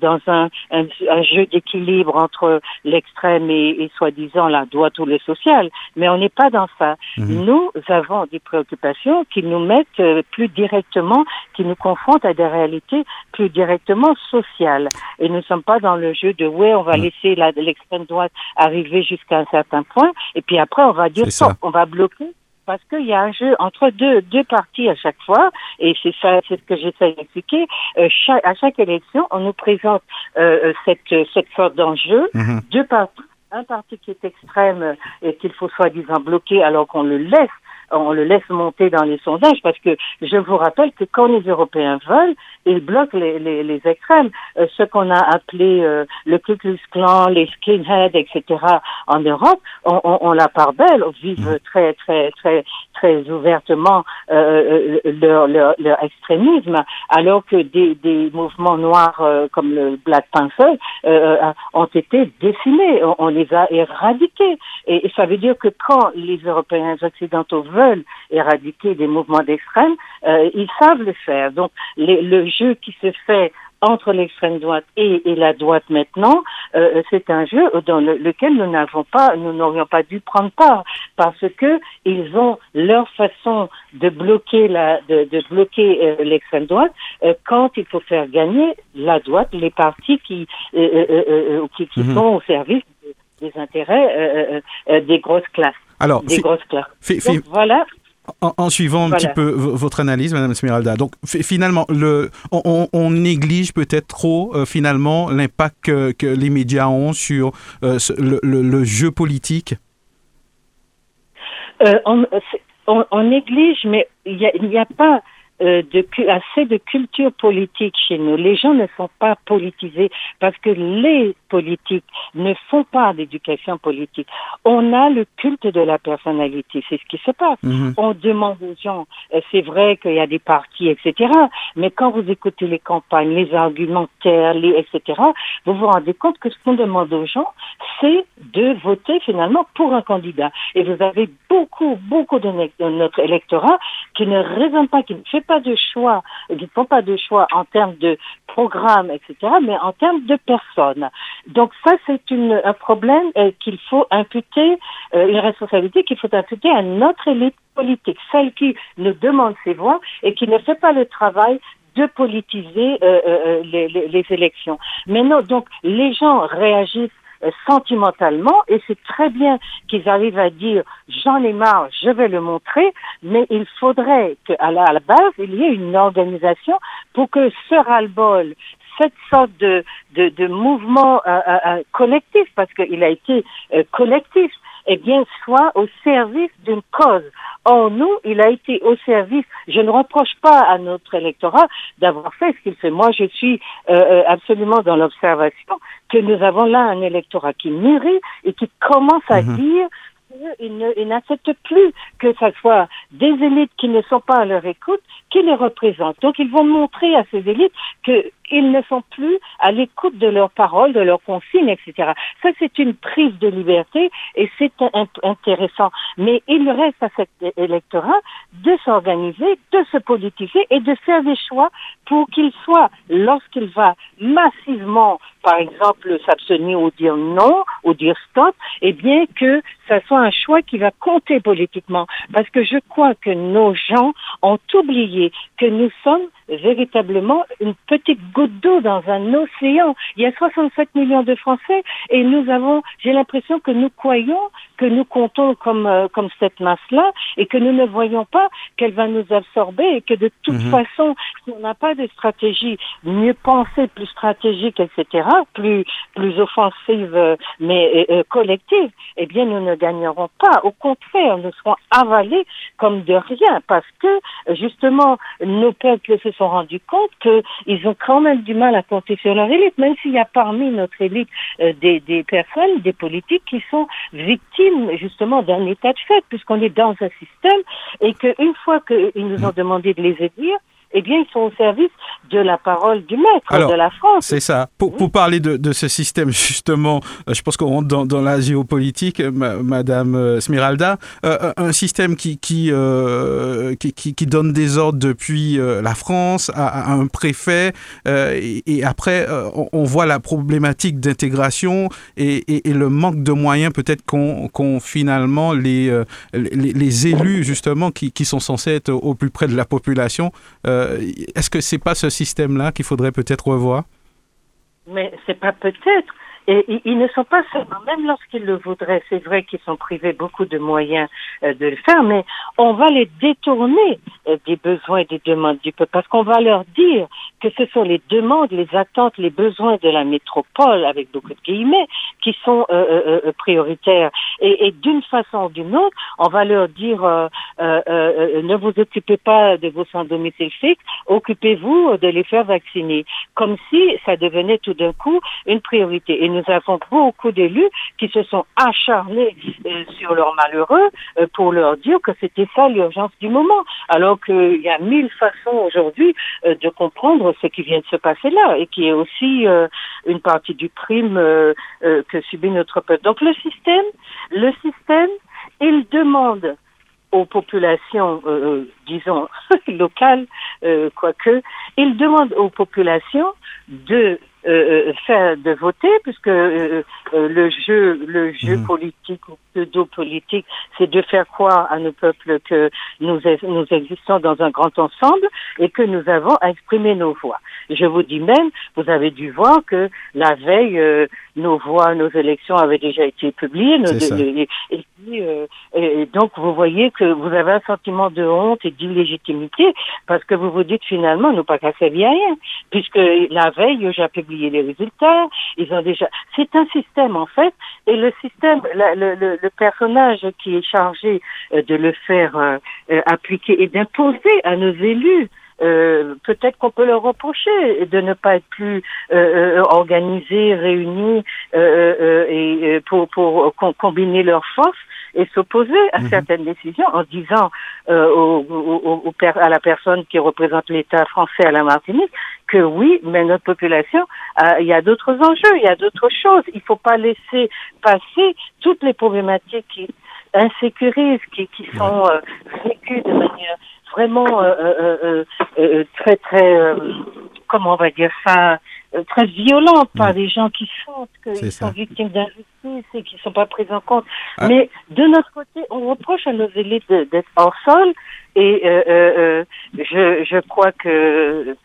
dans un, un, jeu d'équilibre entre l'extrême et, et soi-disant la droite ou le social. Mais on n'est pas dans ça. Mhm. Nous avons des préoccupations qui nous mettent plus directement, qui nous confrontent à des réalités plus directement sociales. Et nous ne sommes pas dans le jeu de ouais, on va mhm. laisser l'extrême droite arriver jusqu'à un certain point, et puis après on va dire stop, on va bloquer parce qu'il y a un jeu entre deux, deux parties à chaque fois, et c'est ça, c'est ce que j'essaie d'expliquer. Euh, à chaque élection, on nous présente euh, euh, cette, cette sorte d'enjeu, mhm. deux parties un parti qui est extrême et qu'il faut soi-disant bloquer alors qu'on le laisse on le laisse monter dans les sondages parce que je vous rappelle que quand les Européens veulent, ils bloquent les, les, les extrêmes. Euh, ce qu'on a appelé euh, le Ku Klux Klan, les skinheads, etc. en Europe, on, on, on la part belle, vivent mmh. très très très très ouvertement euh, leur, leur, leur, extrémisme, alors que des, des mouvements noirs comme le Black Panther ont été décimés, on, on, les a éradiqués. Et, et ça veut dire que quand les Européens occidentaux veulent éradiquer des mouvements d'extrême, euh, ils savent le faire. Donc le jeu qui se fait entre l'extrême droite et, la droite maintenant, euh, c'est un jeu dans lequel nous n'avons pas, nous n'aurions pas dû prendre part parce que ils ont leur façon de bloquer la, de, bloquer euh, l'extrême droite quand il faut faire gagner la droite, les partis qui qui, qui mhm. sont au service des intérêts des grosses classes. Alors, des grosses voilà. En, suivant un petit peu votre analyse, Madame Smeralda. Donc finalement, le, on, néglige peut-être trop euh, finalement l'impact que, les médias ont sur euh, le, jeu politique? Euh, on, néglige, mais il n'y a, a, pas euh, de, assez de culture politique chez nous. Les gens ne sont pas politisés parce que les politiques ne font pas d'éducation politique. On a le culte de la personnalité, c'est ce qui se passe. Mhm. On demande aux gens, euh, c'est vrai qu'il y a des partis, etc. Mais quand vous écoutez les campagnes, les argumentaires, les etc., vous vous rendez compte que ce qu'on demande aux gens, c'est de voter finalement pour un candidat. Et vous avez beaucoup, beaucoup de, notre électorat qui ne raisonne pas, qui ne fait pas de choix, ne font pas de choix en termes de programme, etc., mais en termes de personnes. Donc ça, c'est un problème euh, qu'il faut imputer, euh, une responsabilité qu'il faut imputer à notre élite politique, celle qui nous demande ses voix et qui ne fait pas le travail de politiser euh, les, les, élections. Mais non, donc les gens réagissent sentimentalement et c'est très bien qu'ils arrivent à dire j'en ai marre, je vais le montrer, mais il faudrait qu'à la, à la base il y ait une organisation pour que ce ras-le-bol, cette sorte de, de, de mouvement euh, euh, euh collectif, parce qu'il a été euh, collectif, eh bien, soit au service d'une cause. Or, nous, il a été au service. Je ne reproche pas à notre électorat d'avoir fait ce qu'il fait. Moi, je suis euh, absolument dans l'observation que nous avons là un électorat qui mûrit et qui commence à mhm. dire qu'ils n'acceptent plus que ce soit des élites qui ne sont pas à leur écoute, qui les représentent. Donc, ils vont montrer à ces élites qu'ils ne sont plus à l'écoute de leurs paroles, de leurs consignes, etc. Ça, c'est une prise de liberté et c'est intéressant. Mais il reste à cet électorat de s'organiser, de se politiser et de faire des choix pour qu'il soit, lorsqu'il va massivement, par exemple, s'abstenir ou dire non, ou dire stop, eh bien que ça soit un choix qui va compter politiquement. Parce que je crois que nos gens ont oublié que nous sommes véritablement une petite goutte d'eau dans un océan. Il y a 67 millions de Français et nous avons, j'ai l'impression que nous croyons que nous comptons comme, euh, comme cette masse-là et que nous ne voyons pas qu'elle va nous absorber et que de toute mhm. façon, si on n'a pas de stratégie mieux pensée, plus stratégique, etc., plus, plus offensive, euh, mais euh, collective, eh bien, nous ne gagnerons pas. Au contraire, nous serons avalés comme de rien parce que, justement, nos peuples se sont rendus compte qu'ils ont quand même du mal à compter sur leur élite, même s'il y a parmi notre élite des, des personnes, des politiques qui sont victimes justement d'un état de fait, puisqu'on est dans un système et qu'une fois qu'ils nous ont demandé de les aider, eh bien, ils sont au service de la parole du maître, de la France. C'est ça. Pour, pour parler de, de, ce système, justement, euh, je pense qu'on rentre dans, dans, la géopolitique, Madame euh, Smiralda, euh, un système qui qui, euh, qui, qui, qui, donne des ordres depuis la France à, un préfet, et, et, après, on, voit la problématique d'intégration et, et, et, le manque de moyens peut-être qu'ont finalement les, les, les, élus, justement, qui, qui sont censés être au plus près de la population. Est-ce que c'est pas ce système-là qu'il faudrait peut-être revoir? Mais c'est pas peut-être. Et ils ne sont pas seulement, même lorsqu'ils le voudraient, c'est vrai qu'ils sont privés beaucoup de moyens euh, de le faire, mais on va les détourner euh, des besoins et des demandes du peuple, parce qu'on va leur dire que ce sont les demandes, les attentes, les besoins de la métropole, avec beaucoup de guillemets, qui sont euh, prioritaires. Et, d'une façon ou d'une autre, on va leur dire ne vous occupez pas de vos sans domicile fixe, occupez-vous de les faire vacciner, comme si ça devenait tout d'un coup une priorité. Nous avons beaucoup d'élus qui se sont acharnés euh, sur leurs malheureux euh, pour leur dire que c'était ça l'urgence du moment, alors qu'il y a mille façons aujourd'hui euh, de comprendre ce qui vient de se passer là et qui est aussi une partie du crime que subit notre peuple. Donc le système, le système, il demande aux populations, disons, locales, quoique, il demande aux populations de euh, euh, faire de voter, puisque euh, le jeu, le jeu mmh. politique ou pseudo-politique, c'est de faire croire à nos peuples que nous, nous existons dans un grand ensemble et que nous avons à exprimer nos voix. Je vous dis même, vous avez dû voir que la veille, nos voix, nos élections avaient déjà été publiées. Nos, et, et, et, donc, vous voyez que vous avez un sentiment de honte et d'illégitimité parce que vous vous dites finalement, nous pas servir à rien, puisque la veille, j'ai publié les résultats. Ils ont déjà. C'est un système en fait, et le système, le, personnage qui est chargé euh, de le faire euh, euh, appliquer et d'imposer à nos élus euh, peut-être qu'on peut leur reprocher de ne pas être plus euh, organisés, réunis euh, et pour, pour combiner leurs forces et s'opposer à mhm. certaines décisions en disant au, au, au, à la personne qui représente l'État français à la Martinique que oui, mais notre population, il y a d'autres enjeux, il y a d'autres choses. Il ne faut pas laisser passer toutes les problématiques qui insécurisent, qui, qui sont vécues de manière vraiment euh, euh, euh, très très comment on va dire ça très violente par mm. des gens qui sentent qu'ils sont victimes d'injustice et qui ne sont pas pris en compte. Ah. Mais de notre côté, on reproche à nos élites d'être hors sol et je, je crois que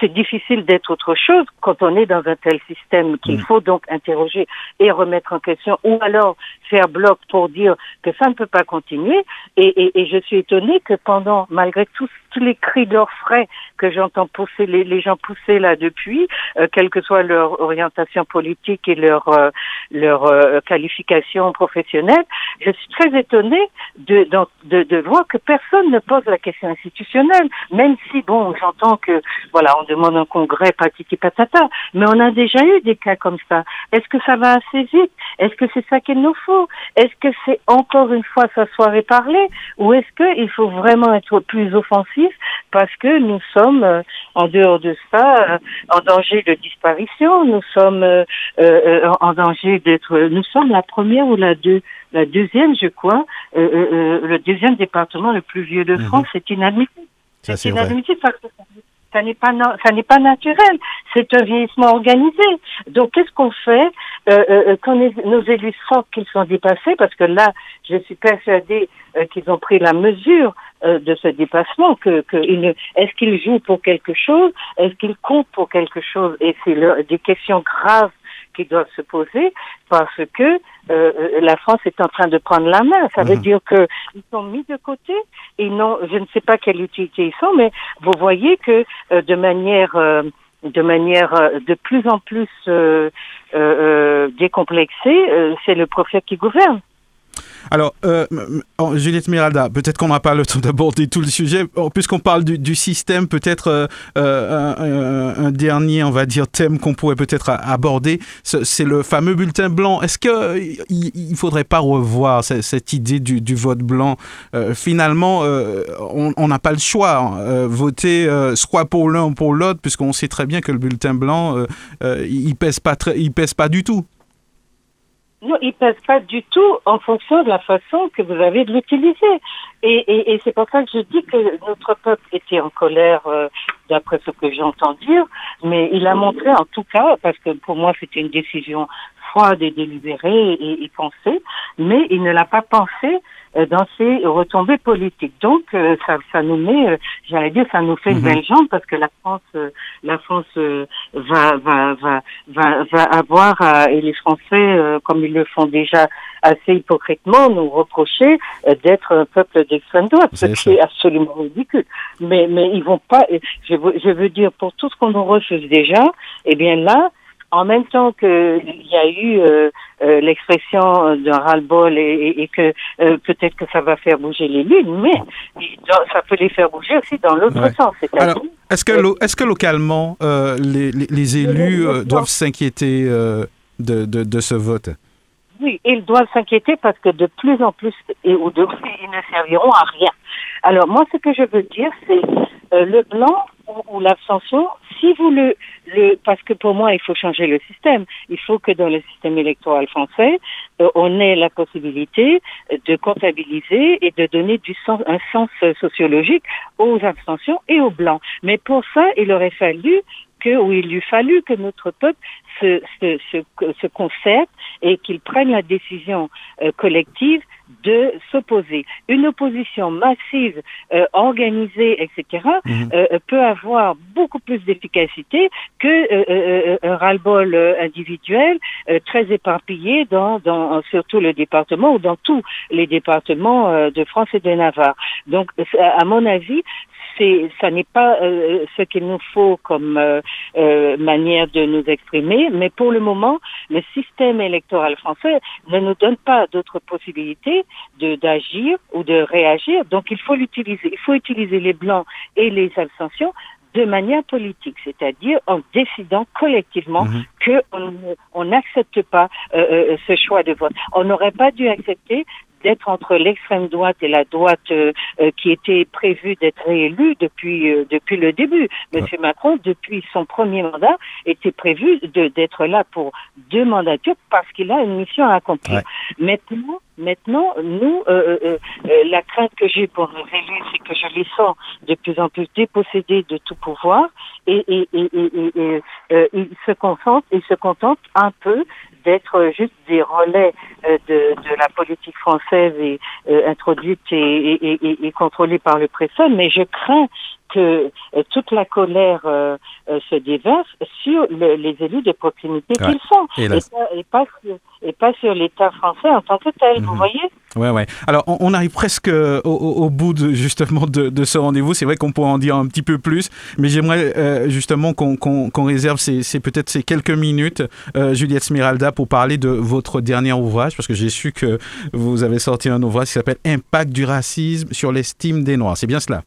c'est difficile d'être autre chose quand on est dans un tel système qu'il mm. faut donc interroger et remettre en question ou alors faire bloc pour dire que ça ne peut pas continuer. Et, et, et je suis étonnée que pendant, malgré tous, tous les cris d'orfraie que j'entends pousser, les, les, gens pousser là depuis, euh, quelle que soit leur orientation politique et leur, euh, leur euh, qualification professionnelle, je suis très étonnée de, de, de, voir que personne ne pose la question institutionnelle, même si, bon, j'entends que, voilà, on demande un congrès, patiti patata, mais on a déjà eu des cas comme ça. Est-ce que ça va assez vite? Est-ce que c'est ça qu'il nous faut? Est-ce que c'est encore une fois s'asseoir et parler? Ou est-ce qu'il faut vraiment être plus offensif parce que nous sommes, euh, en dehors de ça, euh, en danger de disparition, nous sommes euh, en danger d'être, nous sommes la première ou la deux, la deuxième, je crois, le deuxième département le plus vieux de mhm. France, c'est inadmissible. C'est inadmissible parce que ça n'est pas ça n'est pas naturel. C'est un vieillissement organisé. Donc qu'est-ce qu'on fait euh, euh, quand nos élus sentent qu'ils sont dépassés Parce que là, je suis persuadée euh, qu'ils ont pris la mesure de ce dépassement. Que, que est-ce qu'ils jouent pour quelque chose Est-ce qu'ils comptent pour quelque chose Et c'est des questions graves qui doivent se poser parce que euh, euh, la France est en train de prendre la main. Ça veut mhm. dire qu'ils sont mis de côté et non, je ne sais pas quelle utilité ils sont, mais vous voyez que euh, de manière de manière de plus en plus décomplexée, c'est le prophète qui gouverne. Alors, euh, Juliette Miralda, peut-être qu'on n'a pas le temps d'aborder tout le sujet. Puisqu'on parle du, système, peut-être euh, euh, un, dernier, on va dire, thème qu'on pourrait peut-être aborder, c'est le fameux bulletin blanc. Est-ce qu'il ne faudrait pas revoir cette, idée du, vote blanc? Finalement, on n'a pas le choix. Hein. voter soit pour l'un ou pour l'autre, puisqu'on sait très bien que le bulletin blanc, il pèse pas il pèse pas du tout. Non, il pèse pas du tout en fonction de la façon que vous avez de l'utiliser. Et, c'est pour ça que je dis que notre peuple était en colère, euh, d'après ce que j'entends dire, mais il a montré en tout cas, parce que pour moi c'était une décision froide et délibérée et, et pensée, mais il ne l'a pas pensé euh, dans ses retombées politiques. Donc euh, ça, ça nous met, euh, j'allais dire, ça nous fait une mhm. belle jambe parce que la France, la France va, va, va, va, va avoir et les Français, comme ils le font déjà assez hypocritement, nous reprocher d'être un peuple d'extrême droite, ce qui est absolument ridicule. Mais mais ils vont pas. Je veux, je veux dire pour tout ce qu'on nous refuse déjà, eh bien là en même temps qu'il y a eu euh, euh, l'expression d'un ras-le-bol et, et, que euh, peut-être que ça va faire bouger les lunes, mais ça peut les faire bouger aussi dans l'autre sens. Alors, est-ce que, est que localement, les, les, élus doivent s'inquiéter de, de, de, ce vote? Oui, ils doivent s'inquiéter parce que de plus en plus, et de, ils ne serviront à rien. Alors moi, ce que je veux dire, c'est le blanc ou l'abstention, si vous le, le, parce que pour moi, il faut changer le système. Il faut que dans le système électoral français, euh, on ait la possibilité de comptabiliser et de donner du sens, un sens sociologique aux abstentions et aux blancs. Mais pour ça, il aurait fallu que, ou il eût fallu que notre peuple se, se concerte et qu'il prenne la décision euh, collective de s'opposer. Une opposition massive, euh, organisée, etc., mhm. euh, peut avoir beaucoup plus d'efficacité que euh, un ras-le-bol individuel très éparpillé dans, dans surtout le département ou dans tous les départements de France et de Navarre. Donc, à mon avis, c'est ça n'est pas euh, ce qu'il nous faut comme euh, euh, manière de nous exprimer, mais pour le moment, le système électoral français ne nous donne pas d'autres possibilités de d'agir ou de réagir. Donc il faut l'utiliser. Il faut utiliser les blancs et les abstentions de manière politique, c'est-à-dire en décidant collectivement mhm. qu'on on n'accepte pas ce choix de vote. On n'aurait pas dû accepter d'être entre l'extrême droite et la droite euh, euh, qui était prévue d'être réélue depuis euh, depuis le début. Monsieur Macron, depuis son premier mandat, était prévu d'être là pour deux mandatures parce qu'il a une mission à accomplir. Maintenant, maintenant, nous, la crainte que j'ai pour nos élus, c'est que je les sens de plus en plus dépossédés de tout pouvoir et, et, et, et ils se concentrent, ils se contentent un peu d'être juste des relais euh, de, de, la politique française et euh, introduite et, et, et, et, contrôlée par le préfet, mais je crains que euh, toute la colère euh, euh, se déverse sur les élus de proximité qu'ils sont et, pas, et, pas, sur l'État français en tant que tel, vous mhm. voyez? Ouais, ouais. Alors, on, arrive presque au, bout de, justement de, ce rendez-vous. C'est vrai qu'on pourrait en dire un petit peu plus, mais j'aimerais justement qu'on réserve ces, peut-être ces quelques minutes, Juliette Smiralda, pour parler de votre dernier ouvrage, parce que j'ai su que vous avez sorti un ouvrage qui s'appelle Impact du racisme sur l'estime des Noirs. C'est bien cela?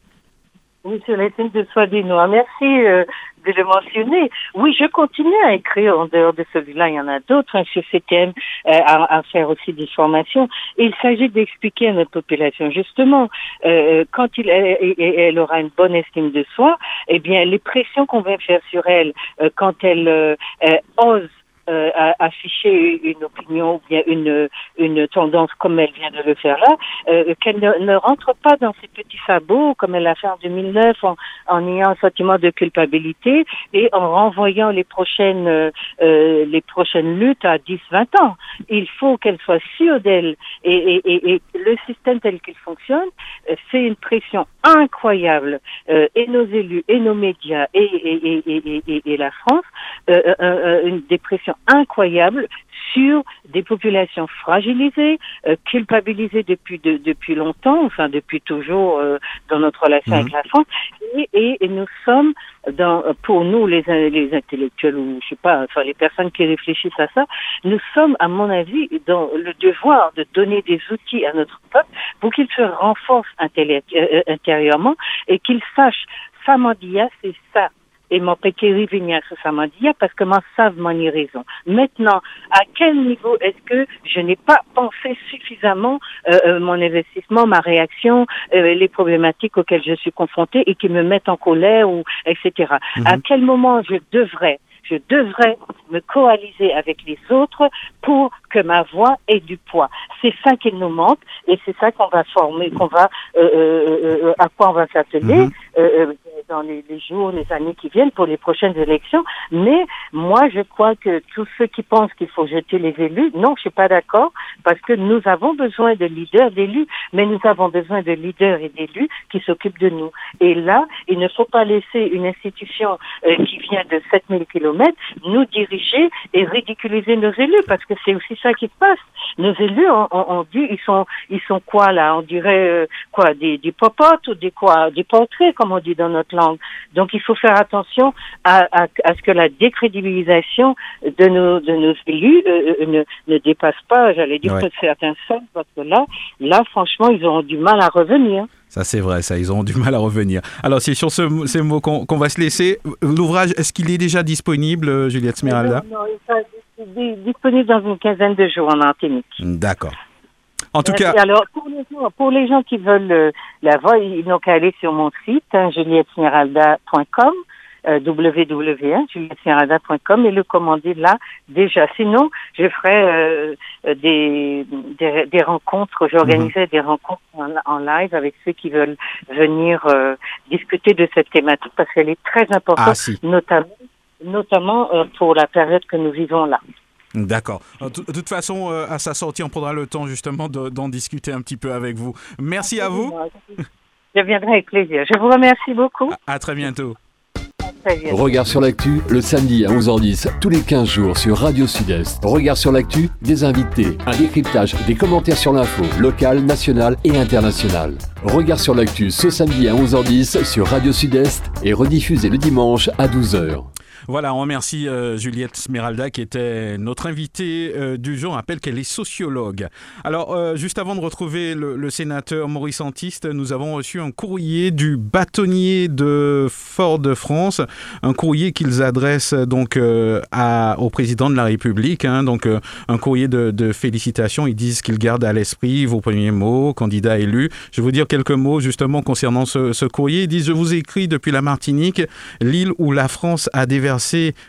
Oui, sur l'estime de soi des Noirs. Merci euh, de le mentionner. Oui, je continue à écrire en dehors de celui-là. Il y en a d'autres hein, sur ces thèmes, euh, à, à, faire aussi des formations. Il s'agit d'expliquer à notre population, justement, euh, quand il, elle, aura une bonne estime de soi, eh bien, les pressions qu'on va faire sur elle quand elle ose euh, afficher une opinion ou bien une, une tendance comme elle vient de le faire là, euh, qu'elle ne, ne, rentre pas dans ses petits sabots comme elle l'a fait en 2009 en, en ayant un sentiment de culpabilité et en renvoyant les prochaines euh, les prochaines luttes à 10-20 ans. Il faut qu'elle soit sûre d'elle et, et, et, le système tel qu'il fonctionne c'est une pression incroyable et nos élus et nos médias et, et, et, et, la France une dépression incroyable sur des populations fragilisées, euh, culpabilisées depuis depuis longtemps, enfin depuis toujours euh, dans notre relation avec mhm. la France, et, et, nous sommes dans pour nous les les intellectuels ou je sais pas, enfin les personnes qui réfléchissent à ça, nous sommes à mon avis dans le devoir de donner des outils à notre peuple pour qu'il se renforce euh, intérieurement et qu'il sache Samandia, c'est ça et mon péquéri venir sur Samandia parce que m'en savent mon raison. Maintenant, à quel niveau est-ce que je n'ai pas pensé suffisamment euh, euh, mon investissement, ma réaction, euh, les problématiques auxquelles je suis confrontée et qui me mettent en colère ou etc. À mhm. quel moment je devrais je devrais me coaliser avec les autres pour que ma voix ait du poids? C'est ça qu'il nous manque et c'est ça qu'on va former, qu'on va euh, euh, euh, à quoi on va s'atteler mhm. Dans les, jours, les années qui viennent pour les prochaines élections. Mais moi, je crois que tous ceux qui pensent qu'il faut jeter les élus, non, je suis pas d'accord parce que nous avons besoin de leaders, d'élus, mais nous avons besoin de leaders et d'élus qui s'occupent de nous. Et là, il ne faut pas laisser une institution qui vient de 7000 kilomètres nous diriger et ridiculiser nos élus parce que c'est aussi ça qui se passe. Nos élus, on, dit, ils sont, ils sont quoi là? On dirait euh, quoi des, des popotes ou des quoi Des portraits, comme on dit dans notre langue. Donc il faut faire attention à, à, à ce que la décrédibilisation de nos, de nos élus euh, euh, ne, ne dépasse pas, j'allais dire, ouais. certains sens, parce que là, là, franchement, ils auront du mal à revenir. Ça, c'est vrai, ça, ils auront du mal à revenir. Alors, c'est sur ce, ces mots qu'on va se laisser. L'ouvrage, est-ce qu'il est déjà disponible, Juliette Smeralda Non, non, il est disponible dans une quinzaine de jours en Martinique. D'accord. En tout cas. Alors, pour les, gens, pour les gens qui veulent euh, la voir, ils n'ont qu'à aller sur mon site, hein, julietteSmeralda.com euh, www.juliettemirada.com et le commander là déjà. Sinon, je ferai euh, des, des, des, rencontres, j'organiserai mhm. des rencontres en, live avec ceux qui veulent venir euh, discuter de cette thématique parce qu'elle est très importante, ah, notamment, notamment euh, pour la période que nous vivons là. D'accord. De toute façon, euh, à sa sortie, on prendra le temps justement d'en discuter un petit peu avec vous. Merci à vous. Je viendrai avec plaisir. Je vous remercie beaucoup. à très bientôt. Regard sur l'actu, le samedi à 11h10, tous les 15 jours sur Radio Sud-Est. Regard sur l'actu, des invités, un décryptage, des commentaires sur l'info, locale, nationale et internationale. Regard sur l'actu ce samedi à 11h10 sur Radio Sud-Est et rediffusé le dimanche à 12h. Voilà, on remercie euh, Juliette Smeralda qui était notre invitée euh, du jour. On rappelle qu'elle est sociologue. Alors, euh, juste avant de retrouver le, sénateur Maurice Antiste, nous avons reçu un courrier du bâtonnier de Fort-de-France, un courrier qu'ils adressent donc au président de la République. Hein. donc, un courrier de, de félicitations. Ils disent qu'ils gardent à l'esprit vos premiers mots, candidat élu. Je vais vous dire quelques mots justement concernant ce, ce courrier. Ils disent Je vous écris depuis la Martinique, l'île où la France a déversé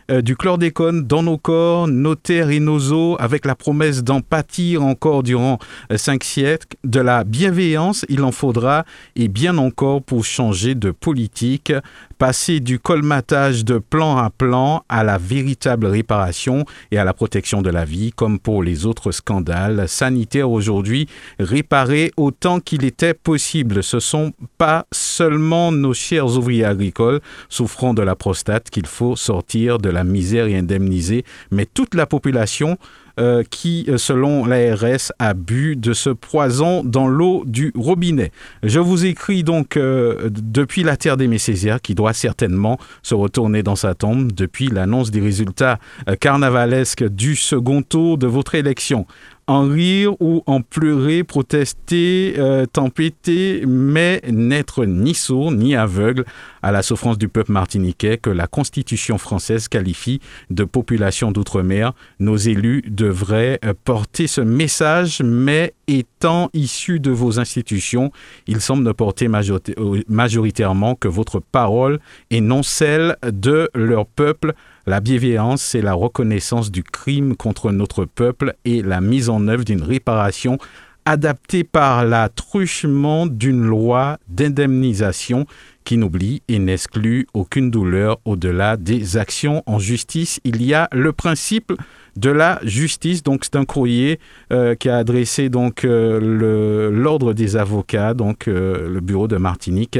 euh, du chlordécone dans nos corps, nos terres et nos eaux, avec la promesse d'en pâtir encore durant euh, cinq siècles. De la bienveillance, il en faudra, et bien encore pour changer de politique, passer du colmatage de plan à plan à la véritable réparation et à la protection de la vie, comme pour les autres scandales sanitaires aujourd'hui, réparer autant qu'il était possible. Ce sont pas seulement nos chers ouvriers agricoles souffrant de la prostate qu'il faut sortir de la misère et indemniser, mais toute la population euh, qui, euh, selon l'ARS, a bu de ce poison dans l'eau du robinet. Je vous écris donc euh, depuis la terre des Messésières, qui doit certainement se retourner dans sa tombe depuis l'annonce des résultats carnavalesques du second tour de votre élection en rire ou en pleurer, protester, euh, tempêter, mais n'être ni sourd ni aveugle à la souffrance du peuple martiniquais que la Constitution française qualifie de population d'outre-mer. Nos élus devraient euh, porter ce message, mais étant issus de vos institutions, il semble ne porter euh, majoritairement que votre parole et non celle de leur peuple la bienveillance, c'est la reconnaissance du crime contre notre peuple et la mise en œuvre d'une réparation adaptée par l'attruchement d'une loi d'indemnisation qui n'oublie et n'exclut aucune douleur au-delà des actions en justice. Il y a le principe de la justice. Donc c'est un courrier euh, qui a adressé donc euh, l'ordre des avocats, donc euh, le bureau de Martinique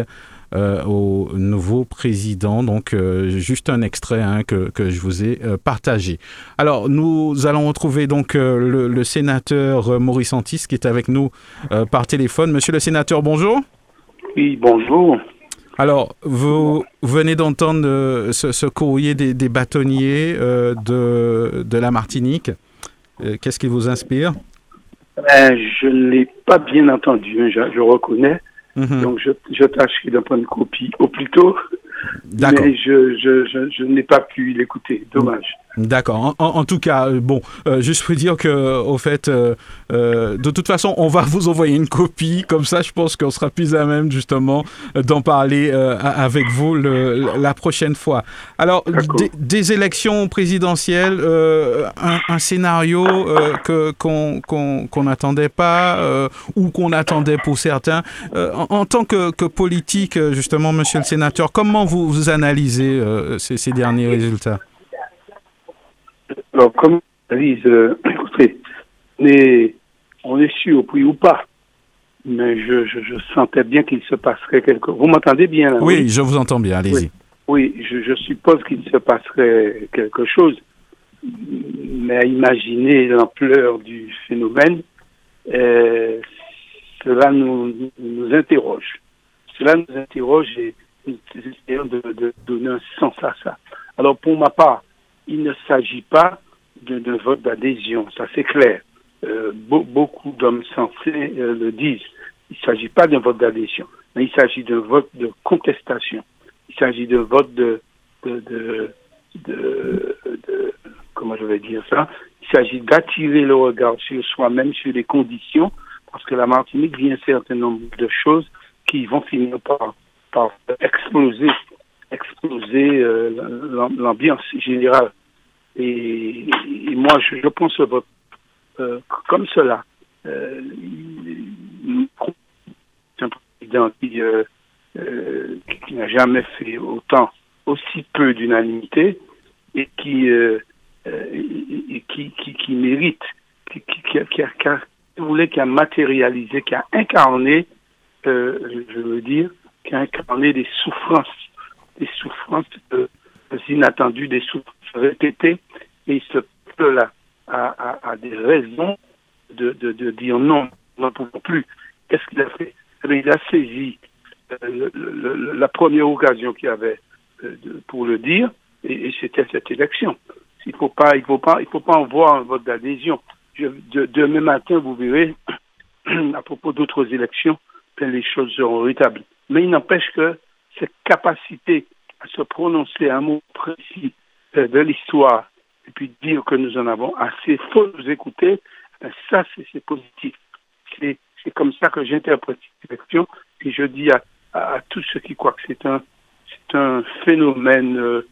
au nouveau président. Donc, juste un extrait hein, que, que, je vous ai partagé. Alors, nous allons retrouver donc le, le, sénateur Maurice Antis qui est avec nous par téléphone. Monsieur le sénateur, bonjour. Oui, bonjour. Alors, vous venez d'entendre ce, courrier des, bâtonniers de, de la Martinique. Qu'est-ce qui vous inspire? Je ne l'ai pas bien entendu, hein, je, reconnais. Mhm. Donc, je, je tâcherai d'en prendre une copie au plus tôt. Mais je, je, je, je n'ai pas pu l'écouter. Dommage. D'accord. En, tout cas, euh, bon, euh, juste pour dire que, au fait, euh, de toute façon, on va vous envoyer une copie. Comme ça, je pense qu'on sera plus à même, justement, d'en parler avec vous la prochaine fois. Alors, des, élections présidentielles, un, scénario que qu'on n'attendait pas ou qu'on attendait pour certains. En, tant que, que, politique, justement, monsieur le sénateur, comment vous, vous analysez ces, ces derniers résultats? Alors, comme analyse, euh, écoutez, on est sûr, oui ou pas, mais je, je, sentais bien qu'il se passerait quelque chose. Vous m'entendez bien là, oui, je vous entends bien, allez-y. Oui, je, je, suppose qu'il se passerait quelque chose, mais à imaginer l'ampleur du phénomène, euh, cela nous, nous interroge. Cela nous interroge et nous essayons de, de donner un sens à ça. Alors, pour ma part, il ne s'agit pas d'un vote d'adhésion, ça c'est clair. Euh, beaucoup d'hommes sensés euh, le disent. Il ne s'agit pas d'un vote d'adhésion, mais il s'agit d'un vote de contestation. Il s'agit d'un vote de, de, de, de, comment je vais dire ça? Il s'agit d'attirer le regard sur soi-même, sur les conditions, parce que la Martinique vit un certain nombre de choses qui vont finir par, par exploser, exploser euh, l'ambiance générale et, moi, je, je, pense vote euh, comme cela. Euh, un président qui, euh, euh, qui n'a jamais fait autant, aussi peu d'unanimité et qui, euh, qui, qui, mérite, qui, a, qui, qui, a, matérialisé, qui a incarné, je veux dire, qui a incarné des souffrances, des souffrances inattendues, des souffrances répétées et ce peuple-là a, des raisons de, dire non, nous n'en pouvons plus. Qu'est-ce qu'il a fait? Eh Il a saisi euh, la première occasion qu'il avait euh, pour le dire, et, c'était cette élection. Il faut il faut pas, il faut pas en voir un vote d'adhésion. demain matin, vous verrez, à propos d'autres élections, les choses seront rétablies. Mais il n'empêche que cette capacité à se prononcer un mot précis euh, de l'histoire et puis dire que nous en avons assez, faut nous écouter, ben ça c'est positif. C'est comme ça que j'interprète cette élection et je dis à, à, tous ceux qui croient que c'est un, un phénomène euh,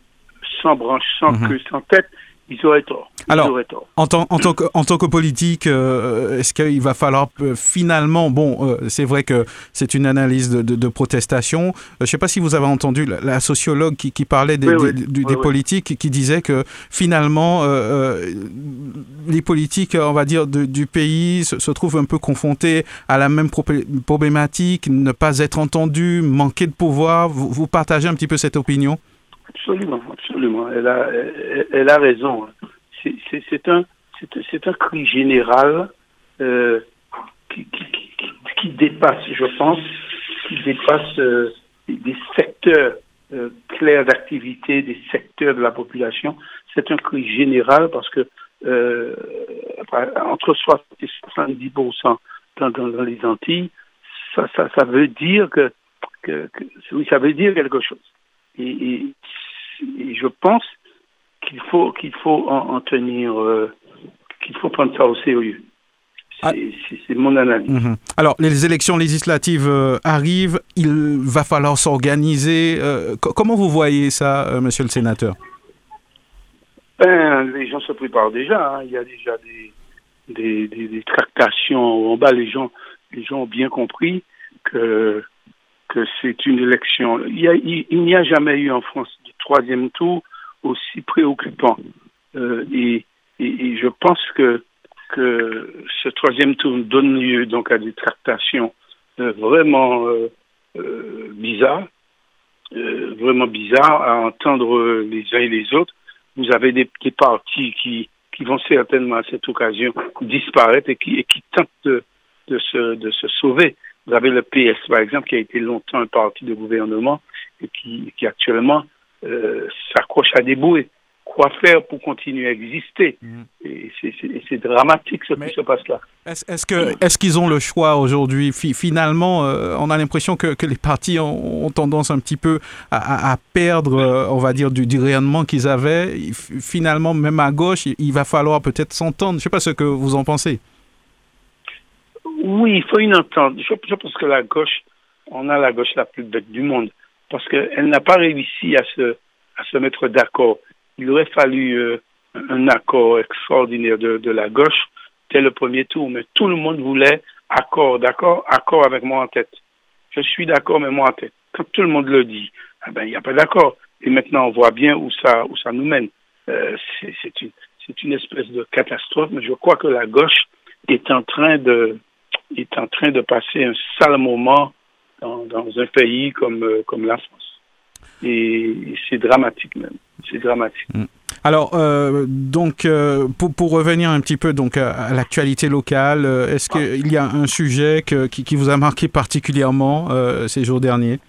sans branche, sans mhm. queue, sans tête, ils auraient tort. Alors, En, tant, en, tant que, en tant que politique, euh, est-ce qu'il va falloir euh, finalement, bon, euh, c'est vrai que c'est une analyse de, de, protestation. je ne sais pas si vous avez entendu la, sociologue qui, qui parlait des, des, politiques, qui disait que finalement, les politiques, on va dire, du pays se, se, trouvent un peu confrontés à la même problématique, ne pas être entendus, manquer de pouvoir. Vous, vous partagez un petit peu cette opinion? Absolument, absolument. Elle a, elle, a raison. C'est un, c'est un cri général euh, qui, qui, dépasse, je pense, qui dépasse euh, des secteurs euh, clairs d'activité, des secteurs de la population. C'est un cri général parce que entre 60 et 70 dans, dans, dans, les Antilles, ça, ça, ça veut dire que, que, oui, ça veut dire quelque chose. Et je pense qu'il faut qu'il faut en, tenir, euh, qu'il faut prendre ça au sérieux. C'est ah. mon analyse. Mhm. Alors, les élections législatives euh, arrivent, il va falloir s'organiser. Euh, comment vous voyez ça, monsieur le sénateur? Ben, Les gens se préparent déjà. Hein. Il y a déjà des, des, des, tractations en bas. Les gens, les gens ont bien compris que, que c'est une élection. Il n'y a, a, jamais eu en France troisième tour aussi préoccupant. Euh, et, je pense que, ce troisième tour donne lieu donc à des tractations euh, vraiment euh, bizarres vraiment bizarre à entendre les uns et les autres. Vous avez des, des partis qui, vont certainement à cette occasion disparaître et qui, tentent de, se, sauver. Vous avez le PS, par exemple, qui a été longtemps un parti de gouvernement et qui actuellement euh, s'accroche à des bouées. Quoi faire pour continuer à exister mm. Et c'est dramatique ce qui se passe là. Est-ce est-ce qu'ils ont le choix aujourd'hui? Finalement, euh, on a l'impression que, que, les partis ont, tendance un petit peu à, à perdre, euh, on va dire, du, du rayonnement qu'ils avaient. Finalement, même à gauche, il, il va falloir peut-être s'entendre. Je ne sais pas ce que vous en pensez. Oui, il faut une entente. Je, pense que la gauche, on a la gauche la plus bête du monde parce qu'elle n'a pas réussi à se, à se mettre d'accord. Il aurait fallu euh, un accord extraordinaire de, de la gauche dès le premier tour, mais tout le monde voulait accord, d'accord, accord avec moi en tête. Je suis d'accord, mais moi en tête. Quand tout le monde le dit, eh ben, il n'y a pas d'accord. Et maintenant, on voit bien où ça, où ça nous mène. Euh, c'est une, une espèce de catastrophe, mais je crois que la gauche est en train de, est en train de passer un sale moment dans, dans un pays comme, euh, comme la France. Et, c'est dramatique même. C'est dramatique. Mm. Alors, euh, donc, euh, pour, pour, revenir un petit peu donc, à, l'actualité locale, est-ce qu'il y a un sujet que, qui, qui, vous a marqué particulièrement ces jours derniers?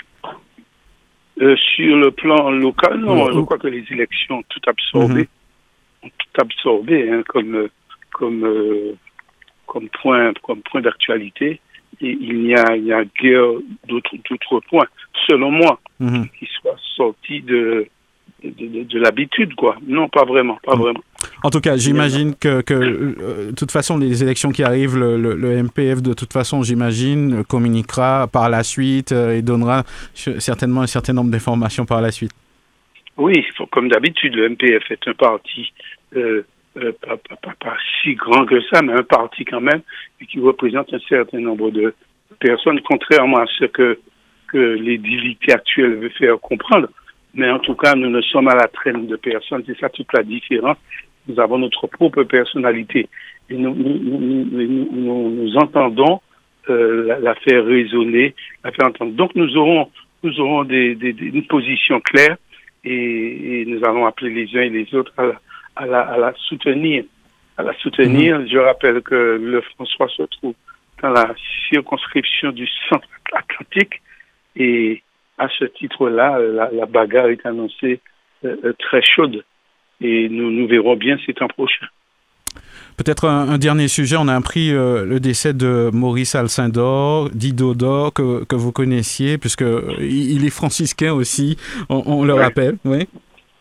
Sur le plan local, non, je crois que les élections ont tout absorbé. Mm-hmm. Ont tout absorbé, hein, comme, comme comme point, comme point d'actualité. Il n'y a, il y a guère d'autres, points, selon moi, mhm. qui soient sortis de, de, de, l'habitude, quoi. Non, pas vraiment, pas mhm. vraiment. En tout cas, j'imagine que, euh, de toute façon, les élections qui arrivent, le, le, MPF, de toute façon, j'imagine, communiquera par la suite euh, et donnera certainement un certain nombre d'informations par la suite. Oui, comme d'habitude, le MPF est un parti euh, euh, pas, pas, pas, si grand que ça, mais un parti quand même, et qui représente un certain nombre de personnes, contrairement à ce que, que l'édilité actuelle veut faire comprendre. Mais en tout cas, nous ne sommes à la traîne de personnes. C'est ça toute la différence. Nous avons notre propre personnalité. Et nous, nous, nous, nous, entendons euh, la, faire résonner, la faire entendre. Donc nous aurons, nous aurons des, des, une position claire et, et, nous allons appeler les uns et les autres à, à la, à la soutenir. À la soutenir, mhm. je rappelle que le François se trouve dans la circonscription du centre atlantique et à ce titre-là, la, la, bagarre est annoncée euh, euh, très chaude et nous, nous verrons bien ces temps prochains. Peut-être un, dernier sujet, on a appris euh, le décès de Maurice Alcindor, d'Idodo, que, que vous connaissiez, puisqu'il il est franciscain aussi, on, on le rappelle. Oui.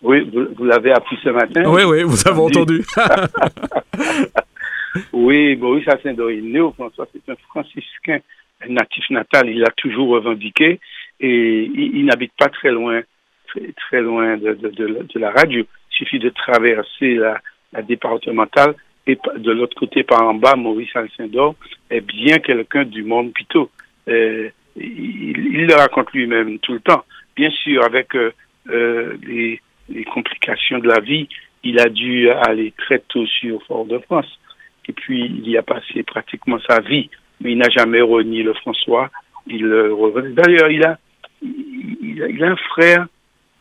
Oui, vous, l'avez appris ce matin. Oui, oui, vous avez entendu. oui, est né au François, c'est un franciscain un natif natal, il l'a toujours revendiqué et il, n'habite pas très loin, très, très loin de, de, de, la radio. Il suffit de traverser la, la départementale et de l'autre côté par en bas, Maurice Alcindor est bien quelqu'un du monde plutôt. Euh, il, il, le raconte lui-même tout le temps. Bien sûr, avec euh, euh les, les complications de la vie, il a dû aller très tôt sur Fort-de-France. Et puis, il y a passé pratiquement sa vie. Mais il n'a jamais renié le François. Il revenait. D'ailleurs, il a, il a, un frère,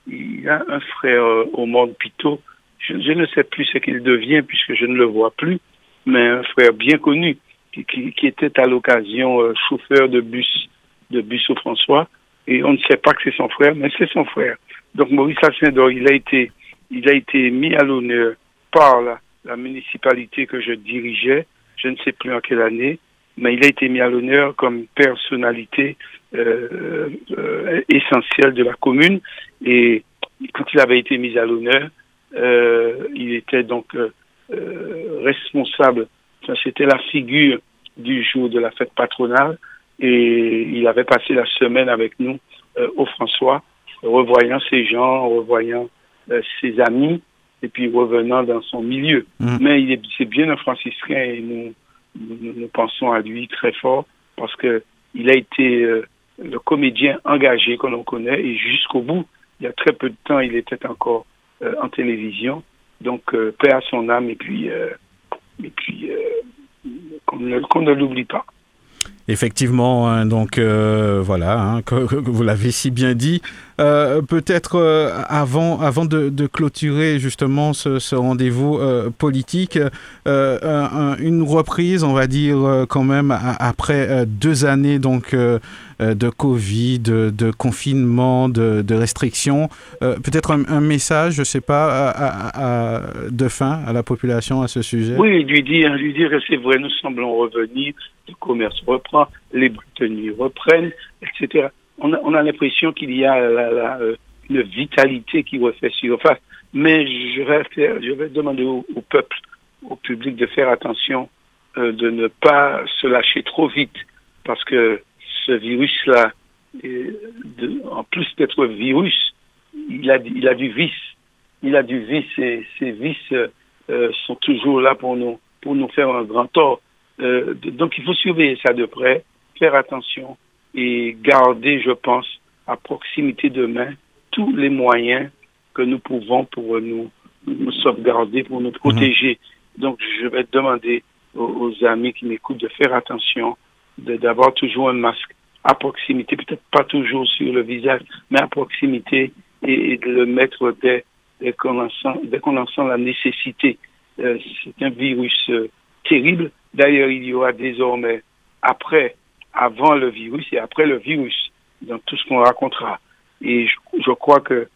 il a un frère euh, au monde Pito. Je, ne sais plus ce qu'il devient puisque je ne le vois plus, mais un frère bien connu qui, qui, était à l'occasion euh, chauffeur de bus, de bus au François. Et on ne sait pas que c'est son frère, mais c'est son frère. Donc Maurice Alcindor, il a été, il a été mis à l'honneur par la, la, municipalité que je dirigeais, je ne sais plus en quelle année, mais il a été mis à l'honneur comme personnalité euh, euh, essentielle de la commune. Et quand il avait été mis à l'honneur, euh, il était donc euh, euh, responsable. C'était la figure du jour de la fête patronale et il avait passé la semaine avec nous au François revoyant ses gens, revoyant euh, ses amis, et puis revenant dans son milieu. Mm. Mais il est, c'est bien un franciscain et nous, nous, pensons à lui très fort parce que il a été euh, le comédien engagé que l'on connaît et jusqu'au bout, il y a très peu de temps, il était encore euh, en télévision. Donc, paix à son âme et puis, et puis qu'on ne, qu'on ne l'oublie pas. Effectivement, hein, donc euh, voilà, hein, vous l'avez si bien dit. Euh, peut-être euh, avant, avant de, clôturer justement ce, rendez-vous politique, une reprise, on va dire quand même après deux années donc de Covid, de, confinement, de, restrictions, peut-être un, message, je ne sais pas, de fin à la population à ce sujet? Oui, lui dire, lui dire, c'est vrai, nous semblons revenir le commerce reprend, les tenues reprennent, etc. On a, on a l'impression qu'il y a la, euh, une vitalité qui refait surface. Mais je vais, faire, je vais demander au, peuple, au public de faire attention, euh, de ne pas se lâcher trop vite, parce que ce virus-là, en plus d'être virus, il a, il a du vice. Il a du vice et ces vices euh, sont toujours là pour nous, pour nous faire un grand tort. Euh, donc il faut surveiller ça de près, faire attention et garder, je pense, à proximité de main tous les moyens que nous pouvons pour nous, nous sauvegarder, pour nous protéger. Mhm. Donc je vais demander aux, amis qui m'écoutent de faire attention, d'avoir toujours un masque à proximité, peut-être pas toujours sur le visage, mais à proximité et, de le mettre dès, dès qu'on en, en, sent la nécessité. Euh, c'est un virus euh, terrible D'ailleurs, il y aura désormais après, avant le virus et après le virus dans tout ce qu'on racontera. Et je, crois que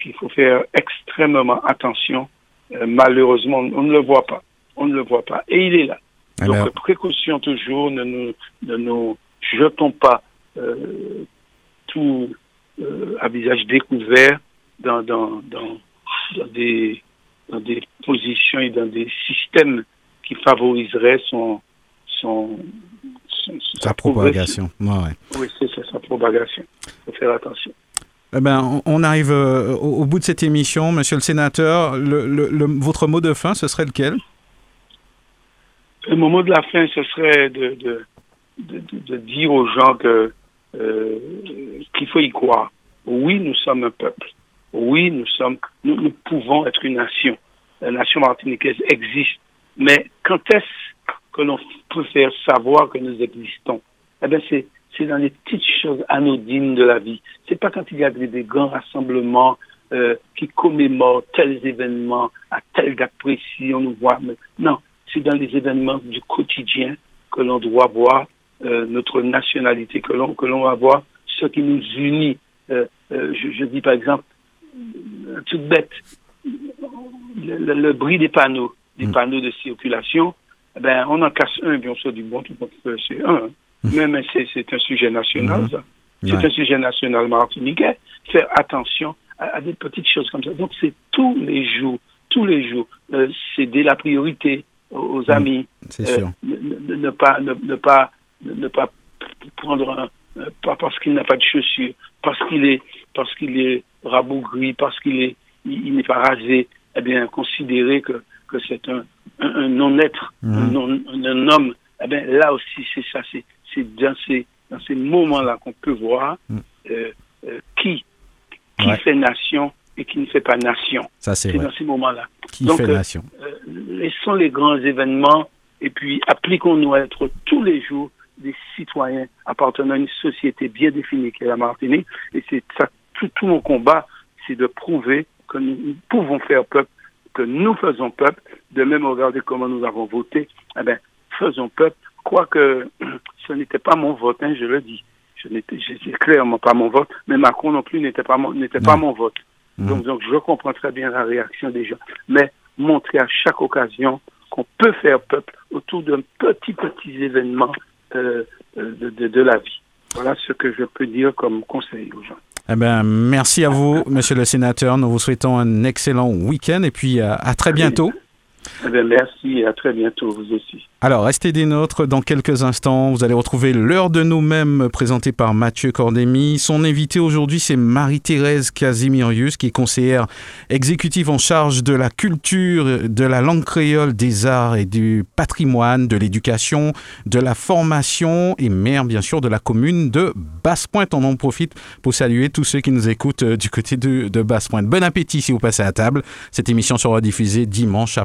qu'il faut faire extrêmement attention. Euh, malheureusement, on ne le voit pas. On ne le voit pas. Et il est là. Donc, précaution toujours. Ne nous, ne nous jetons pas euh, tout euh, à visage découvert dans, dans, dans, dans, des, dans des positions et dans des systèmes qui favoriserait son, son, sa, propagation. Oui, c'est ça, sa propagation. Il faut faire attention. Eh ben, on arrive euh, au, bout de cette émission. Monsieur le sénateur, le, le, votre mot de fin, ce serait lequel? Le mot de la fin, ce serait de, de, de, dire aux gens que euh, qu'il faut y croire. Oui, nous sommes un peuple. Oui, nous sommes, nous, nous pouvons être une nation. La nation martiniquaise existe mais quand est-ce que l'on peut faire savoir que nous existons? Eh bien, c'est c'est dans les petites choses anodines de la vie. C'est pas quand il y a des, grands rassemblements euh, qui commémorent tels événements à telle date précise, on nous voit. non, c'est dans les événements du quotidien que l'on doit voir euh, notre nationalité, que l'on que l'on va voir ce qui nous unit. Euh, euh je, je, dis par exemple, tout bête, le, le bruit des panneaux des mm. panneaux de circulation, eh ben, on en casse un, bien sûr, du bon, tout c'est un. Mm. Mais, c'est un sujet national, mm-hmm. ça. C'est un sujet national martiniquais. Faire attention à, des petites choses comme ça. Donc, c'est tous les jours, tous les jours, euh, c'est dès la priorité aux, mm. amis. C'est sûr. Euh, ne, pas, ne, pas, ne pas prendre un, euh, pas parce qu'il n'a pas de chaussures, parce qu'il est, parce qu'il est rabougri, parce qu'il est, il, n'est pas rasé, eh bien, considérer que que c'est un, un, non-être, mhm. un, homme, eh bien, là aussi, c'est ça, c'est dans ces, dans ces moments-là qu'on peut voir mhm. euh, euh, qui, qui fait nation et qui ne fait pas nation. Ça, c'est dans ces moments-là. Qui fait euh, nation. laissons les grands événements et puis appliquons-nous à être tous les jours des citoyens appartenant à une société bien définie qui est la Martinique. Et c'est ça, tout, tout mon combat, c'est de prouver que nous pouvons faire peuple que nous faisons peuple, de même regarder comment nous avons voté, eh bien, faisons peuple, quoique ce n'était pas mon vote, hein, je le dis. Ce n'était clairement pas mon vote, mais Macron non plus n'était pas mon, n'était pas mon vote. Donc, donc, je comprends très bien la réaction des gens. Mais montrer à chaque occasion qu'on peut faire peuple autour d'un petit, petit événement euh, de, de, de la vie. Voilà ce que je peux dire comme conseil aux gens. Eh ben, merci à vous, monsieur le sénateur. Nous vous souhaitons un excellent week-end et puis euh, à très bientôt. Eh merci et à très bientôt, vous aussi. Alors, restez des nôtres. Dans quelques instants, vous allez retrouver l'heure de nous-mêmes présentée par Mathieu Cordémy. Son invité aujourd'hui, c'est Marie-Thérèse Casimirius, qui est conseillère exécutive en charge de la culture, de la langue créole, des arts et du patrimoine, de l'éducation, de la formation et maire, bien sûr, de la commune de Basse-Pointe. On en profite pour saluer tous ceux qui nous écoutent euh, du côté de, de Basse-Pointe. Bon appétit si vous passez à table. Cette émission sera diffusée dimanche à